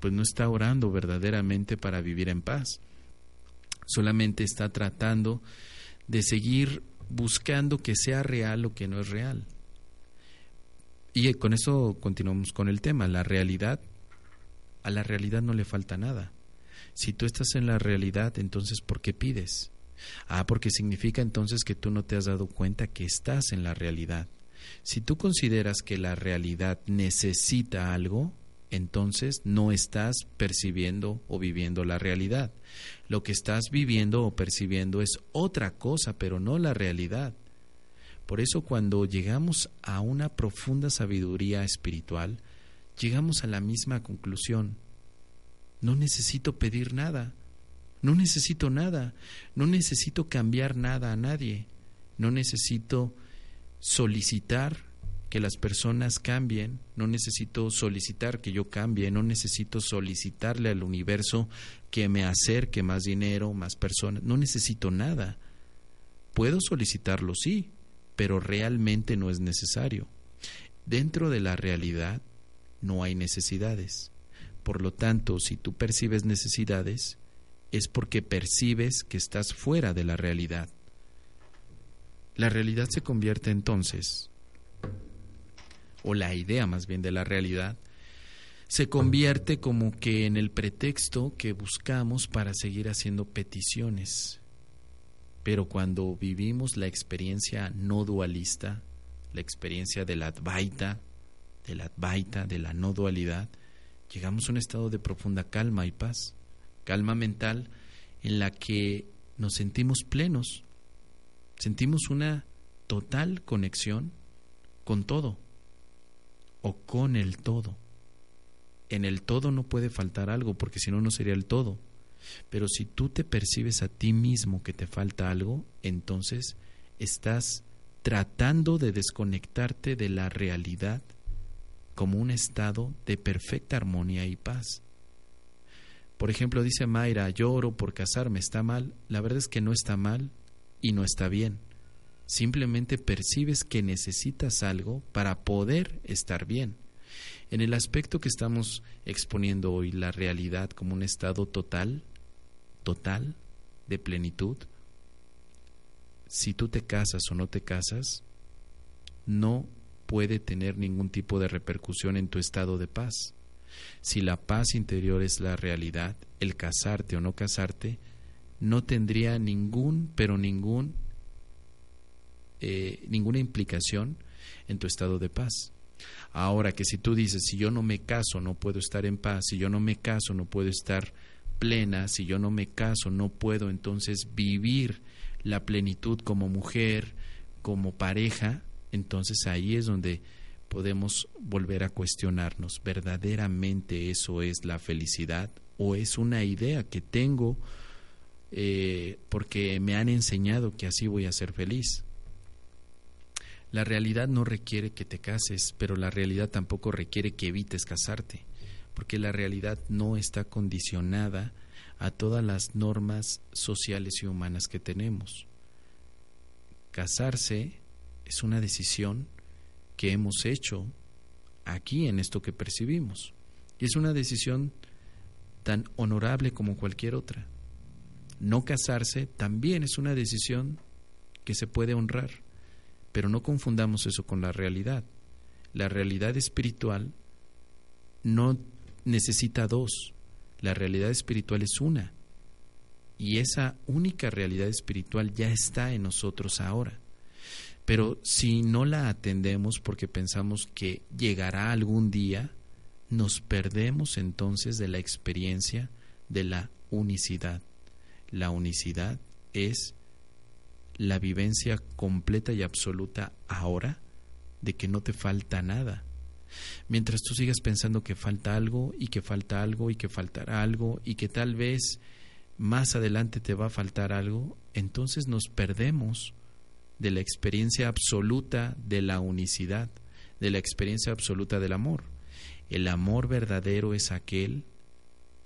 pues no está orando verdaderamente para vivir en paz. Solamente está tratando de seguir buscando que sea real lo que no es real. Y con eso continuamos con el tema. La realidad, a la realidad no le falta nada. Si tú estás en la realidad, entonces ¿por qué pides? Ah, porque significa entonces que tú no te has dado cuenta que estás en la realidad. Si tú consideras que la realidad necesita algo, entonces no estás percibiendo o viviendo la realidad. Lo que estás viviendo o percibiendo es otra cosa, pero no la realidad. Por eso cuando llegamos a una profunda sabiduría espiritual, llegamos a la misma conclusión. No necesito pedir nada, no necesito nada, no necesito cambiar nada a nadie, no necesito solicitar que las personas cambien, no necesito solicitar que yo cambie, no necesito solicitarle al universo que me acerque más dinero, más personas, no necesito nada. Puedo solicitarlo, sí, pero realmente no es necesario. Dentro de la realidad no hay necesidades. Por lo tanto, si tú percibes necesidades, es porque percibes que estás fuera de la realidad. La realidad se convierte entonces, o la idea más bien de la realidad, se convierte como que en el pretexto que buscamos para seguir haciendo peticiones, pero cuando vivimos la experiencia no dualista, la experiencia de la Advaita, de la Advaita, de la no dualidad, llegamos a un estado de profunda calma y paz, calma mental en la que nos sentimos plenos, sentimos una total conexión con todo o con el todo. En el todo no puede faltar algo porque si no, no sería el todo. Pero si tú te percibes a ti mismo que te falta algo, entonces estás tratando de desconectarte de la realidad como un estado de perfecta armonía y paz. Por ejemplo, dice Mayra, lloro por casarme, ¿está mal? La verdad es que no está mal y no está bien. Simplemente percibes que necesitas algo para poder estar bien. En el aspecto que estamos exponiendo hoy, la realidad como un estado total, total de plenitud, si tú te casas o no te casas, no puede tener ningún tipo de repercusión en tu estado de paz. Si la paz interior es la realidad, el casarte o no casarte no tendría ningún, pero ningún, eh, ninguna implicación en tu estado de paz. Ahora que si tú dices, si yo no me caso no puedo estar en paz, si yo no me caso no puedo estar plena, si yo no me caso, no puedo entonces vivir la plenitud como mujer, como pareja, entonces ahí es donde podemos volver a cuestionarnos, ¿verdaderamente eso es la felicidad o es una idea que tengo eh, porque me han enseñado que así voy a ser feliz? La realidad no requiere que te cases, pero la realidad tampoco requiere que evites casarte porque la realidad no está condicionada a todas las normas sociales y humanas que tenemos. Casarse es una decisión que hemos hecho aquí en esto que percibimos. Y es una decisión tan honorable como cualquier otra. No casarse también es una decisión que se puede honrar, pero no confundamos eso con la realidad. La realidad espiritual no necesita dos. La realidad espiritual es una. Y esa única realidad espiritual ya está en nosotros ahora. Pero si no la atendemos porque pensamos que llegará algún día, nos perdemos entonces de la experiencia de la unicidad. La unicidad es la vivencia completa y absoluta ahora de que no te falta nada, Mientras tú sigas pensando que falta algo y que falta algo y que faltará algo y que tal vez más adelante te va a faltar algo, entonces nos perdemos de la experiencia absoluta de la unicidad, de la experiencia absoluta del amor. El amor verdadero es aquel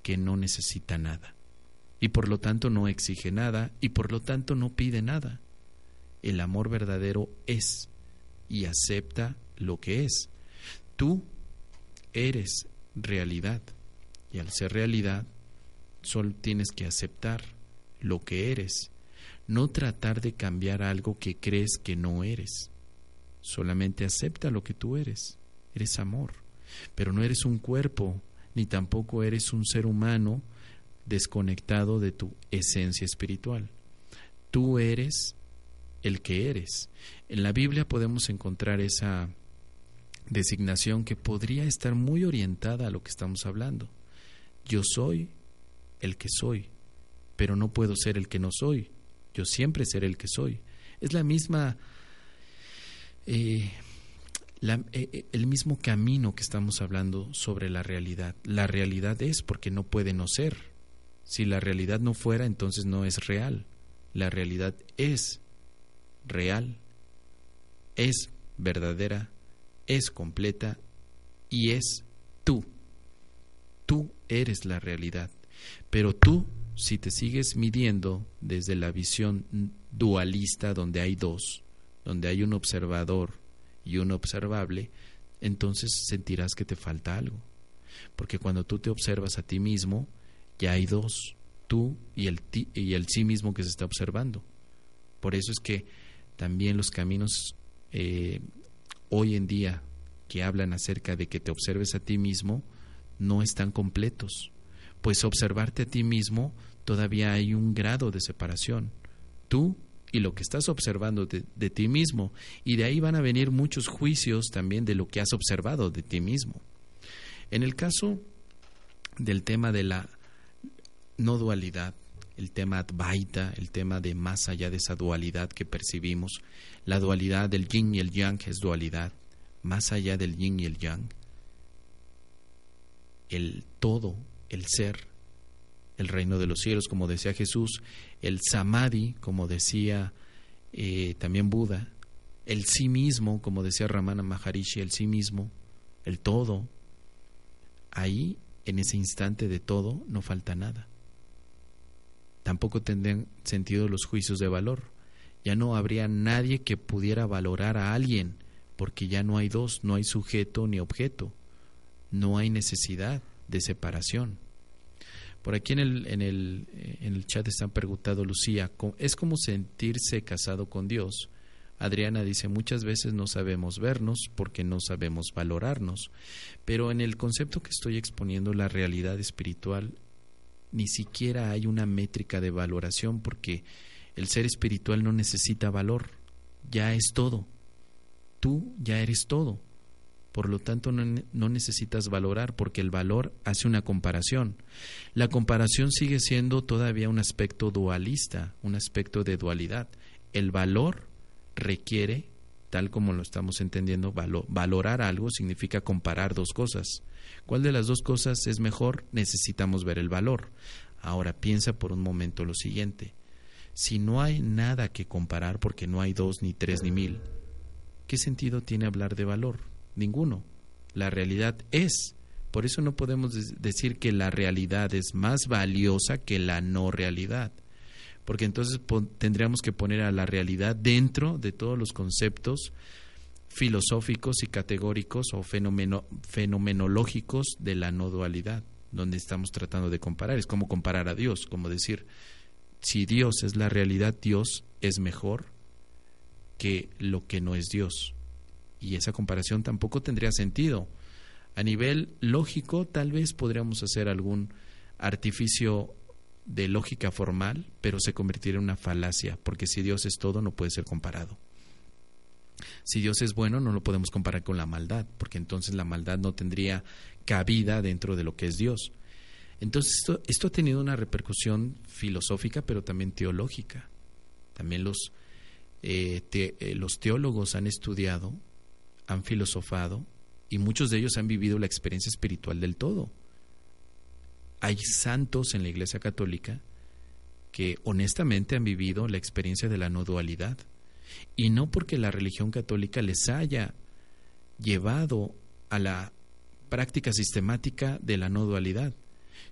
que no necesita nada. Y por lo tanto no exige nada y por lo tanto no pide nada. El amor verdadero es y acepta lo que es. Tú eres realidad y al ser realidad solo tienes que aceptar lo que eres, no tratar de cambiar algo que crees que no eres. Solamente acepta lo que tú eres. Eres amor, pero no eres un cuerpo, ni tampoco eres un ser humano desconectado de tu esencia espiritual. Tú eres el que eres. En la Biblia podemos encontrar esa designación que podría estar muy orientada a lo que estamos hablando. Yo soy el que soy, pero no puedo ser el que no soy. Yo siempre seré el que soy. Es la misma, eh, eh, eh, el mismo camino que estamos hablando sobre la realidad. La realidad es porque no puede no ser. Si la realidad no fuera, entonces no es real. La realidad es real, es verdadera, es completa y es tú. Tú eres la realidad. Pero tú, si te sigues midiendo desde la visión dualista donde hay dos, donde hay un observador y un observable, entonces sentirás que te falta algo. Porque cuando tú te observas a ti mismo, ya hay dos, tú y el, y el sí mismo que se está observando. Por eso es que también los caminos eh, hoy en día que hablan acerca de que te observes a ti mismo no están completos, pues observarte a ti mismo todavía hay un grado de separación. Tú y lo que estás observando de, de, ti mismo, y de ahí van a venir muchos juicios también de lo que has observado de ti mismo. En el caso del tema de la no dualidad, el tema Advaita, el tema de más allá de esa dualidad que percibimos, la dualidad del yin y el yang es dualidad, más allá del yin y el yang, el todo, el ser, el reino de los cielos, como decía Jesús, el samadhi, como decía eh, también Buda, el sí mismo, como decía Ramana Maharishi, el sí mismo, el todo, ahí, en ese instante de todo, no falta nada. Tampoco tendrían sentido los juicios de valor. Ya no habría nadie que pudiera valorar a alguien porque ya no hay dos, no hay sujeto ni objeto, no hay necesidad de separación. Por aquí en el, en el, en el chat están preguntando Lucía, ¿es como sentirse casado con Dios? Adriana dice, muchas veces no sabemos vernos porque no sabemos valorarnos, pero en el concepto que estoy exponiendo, la realidad espiritual, ni siquiera hay una métrica de valoración porque el ser espiritual no necesita valor, ya es todo tú ya eres todo. Por lo tanto, no, necesitas valorar porque el valor hace una comparación. La comparación sigue siendo todavía un aspecto dualista, un aspecto de dualidad. El valor requiere, tal como lo estamos entendiendo, valorar algo significa comparar dos cosas. ¿Cuál de las dos cosas es mejor? Necesitamos ver el valor. Ahora piensa por un momento lo siguiente. Si no hay nada que comparar porque no hay dos, ni tres, ni mil, ¿qué sentido tiene hablar de valor? Ninguno. La realidad es. Por eso no podemos decir que la realidad es más valiosa que la no realidad. Porque entonces tendríamos que poner a la realidad dentro de todos los conceptos filosóficos y categóricos o fenomenológicos de la no dualidad, donde estamos tratando de comparar. Es como comparar a Dios, como decir, si Dios es la realidad, Dios es mejor que lo que no es Dios. Y esa comparación tampoco tendría sentido. A nivel lógico, tal vez podríamos hacer algún artificio de lógica formal, pero se convertiría en una falacia, porque si Dios es todo, no puede ser comparado. Si Dios es bueno, no lo podemos comparar con la maldad, porque entonces la maldad no tendría cabida dentro de lo que es Dios. Entonces esto, esto ha tenido una repercusión filosófica, pero también teológica. También los eh, eh, los teólogos han estudiado, han filosofado y muchos de ellos han vivido la experiencia espiritual del todo. Hay santos en la Iglesia Católica que honestamente han vivido la experiencia de la no dualidad. Y no porque la religión católica les haya llevado a la práctica sistemática de la no dualidad,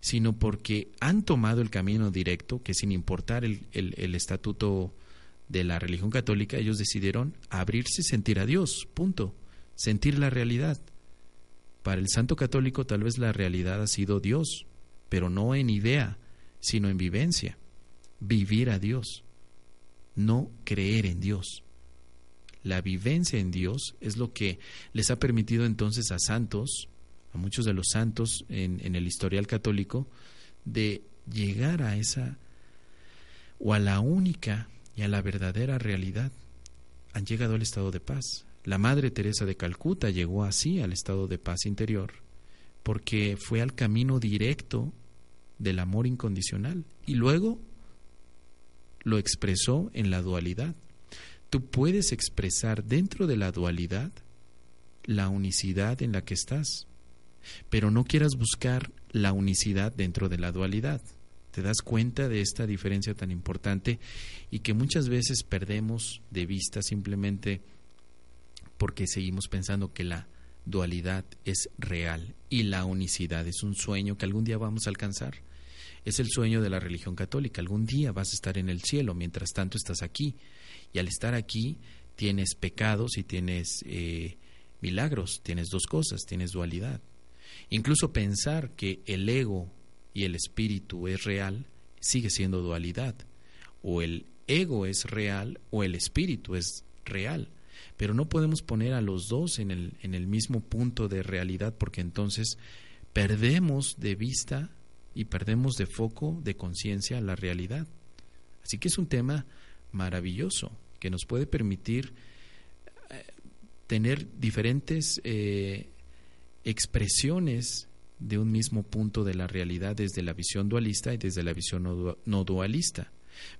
sino porque han tomado el camino directo, que sin importar el, estatuto de la religión católica, ellos decidieron abrirse y sentir a Dios, punto, sentir la realidad. Para el santo católico tal vez la realidad ha sido Dios, pero no en idea, sino en vivencia, vivir a Dios, no creer en Dios. La vivencia en Dios es lo que les ha permitido entonces a santos, a muchos de los santos en, en el historial católico, de llegar a esa o a la única y a la verdadera realidad. Han llegado al estado de paz. La Madre Teresa de Calcuta llegó así al estado de paz interior, porque fue al camino directo del amor incondicional y luego lo expresó en la dualidad. Tú puedes expresar dentro de la dualidad la unicidad en la que estás, pero no quieras buscar la unicidad dentro de la dualidad. Te das cuenta de esta diferencia tan importante y que muchas veces perdemos de vista simplemente porque seguimos pensando que la dualidad es real y la unicidad es un sueño que algún día vamos a alcanzar. Es el sueño de la religión católica. Algún día vas a estar en el cielo, mientras tanto estás aquí. Y al estar aquí tienes pecados y tienes eh, milagros, tienes dos cosas, tienes dualidad. Incluso pensar que el ego y el espíritu es real sigue siendo dualidad. O el ego es real o el espíritu es real. Pero no podemos poner a los dos en el, en el mismo punto de realidad porque entonces perdemos de vista y perdemos de foco, de conciencia, la realidad. Así que es un tema maravilloso que nos puede permitir eh, tener diferentes eh, expresiones de un mismo punto de la realidad desde la visión dualista y desde la visión no, dualista.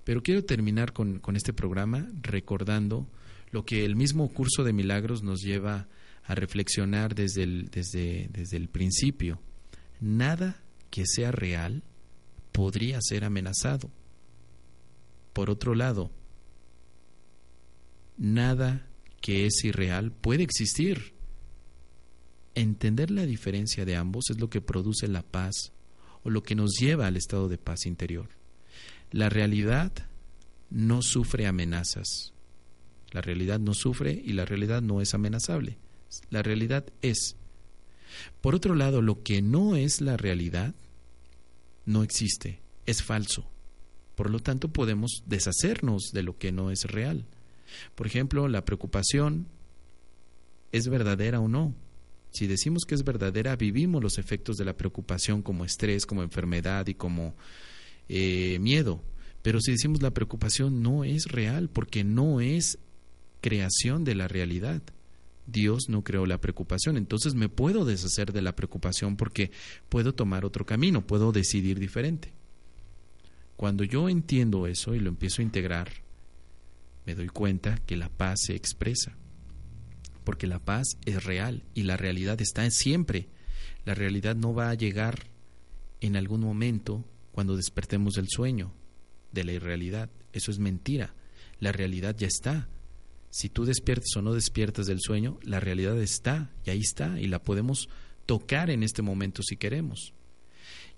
Pero quiero terminar con, con, este programa recordando lo que el mismo curso de milagros nos lleva a reflexionar desde el, desde, desde el principio. Nada que sea real podría ser amenazado. Por otro lado, nada que es irreal puede existir. Entender la diferencia de ambos es lo que produce la paz o lo que nos lleva al estado de paz interior. La realidad no sufre amenazas. La realidad no sufre y la realidad no es amenazable. La realidad es. Por otro lado, lo que no es la realidad no existe, es falso. Por lo tanto, podemos deshacernos de lo que no es real. Por ejemplo, la preocupación es verdadera o no. Si decimos que es verdadera, vivimos los efectos de la preocupación como estrés, como enfermedad y como eh, miedo. Pero si decimos la preocupación no es real porque no es creación de la realidad. Dios no creó la preocupación, entonces me puedo deshacer de la preocupación porque puedo tomar otro camino, puedo decidir diferente. Cuando yo entiendo eso y lo empiezo a integrar, me doy cuenta que la paz se expresa, porque la paz es real y la realidad está siempre. La realidad no va a llegar en algún momento cuando despertemos del sueño, de la irrealidad. Eso es mentira. La realidad ya está. Si tú despiertas o no despiertas del sueño, la realidad está y ahí está y la podemos tocar en este momento si queremos.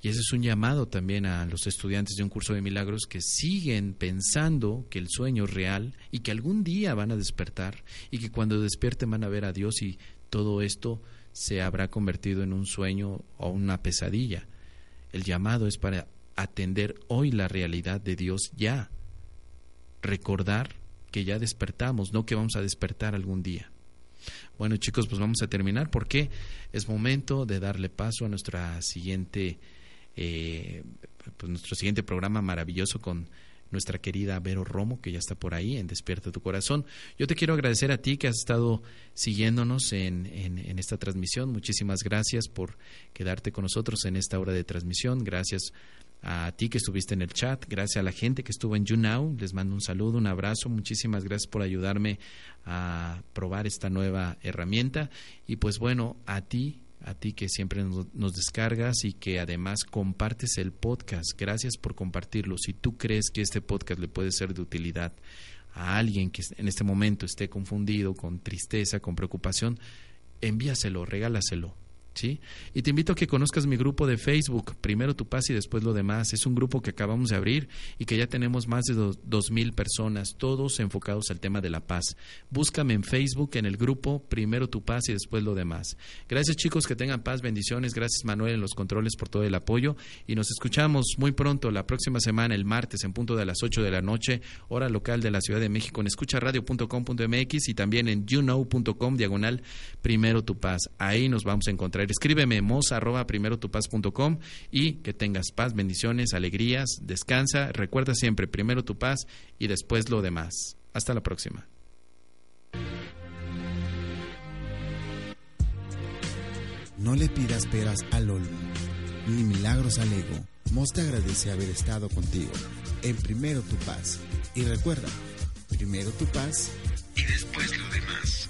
Y ese es un llamado también a los estudiantes de un curso de milagros que siguen pensando que el sueño es real y que algún día van a despertar y que cuando despierten van a ver a Dios y todo esto se habrá convertido en un sueño o una pesadilla. El llamado es para atender hoy la realidad de Dios ya, recordar que ya despertamos, no que vamos a despertar algún día. Bueno chicos, pues vamos a terminar porque es momento de darle paso a nuestra siguiente, eh, pues nuestro siguiente programa maravilloso con nuestra querida Vero Romo, que ya está por ahí en Despierta tu Corazón. Yo te quiero agradecer a ti que has estado siguiéndonos en, en, esta transmisión. Muchísimas gracias por quedarte con nosotros en esta hora de transmisión. Gracias a ti que estuviste en el chat, gracias a la gente que estuvo en YouNow, les mando un saludo, un abrazo, muchísimas gracias por ayudarme a probar esta nueva herramienta y pues bueno, a ti, a ti que siempre nos, descargas y que además compartes el podcast, gracias por compartirlo. Si tú crees que este podcast le puede ser de utilidad a alguien que en este momento esté confundido, con tristeza, con preocupación, envíaselo, regálaselo ¿sí? Y te invito a que conozcas mi grupo de Facebook, primero tu paz y después lo demás. Es un grupo que acabamos de abrir y que ya tenemos más de dos mil personas, todos enfocados al tema de la paz. Búscame en Facebook en el grupo Primero tu paz y después lo demás. Gracias chicos, que tengan paz, bendiciones. Gracias Manuel en los controles por todo el apoyo y nos escuchamos muy pronto la próxima semana, el martes, en punto de las 8 de la noche, hora local de la Ciudad de México, en escucharadio.com.mx y también en youknow.com, diagonal Primero tu paz. Ahí nos vamos a encontrar Escríbeme moza arroba primero tu paz.com y que tengas paz, bendiciones, alegrías, descansa. Recuerda siempre primero tu paz y después lo demás. Hasta la próxima. No le pidas peras al olmo, ni milagros al ego. Mos te agradece haber estado contigo en Primero tu Paz. Y recuerda, primero tu paz y después lo demás.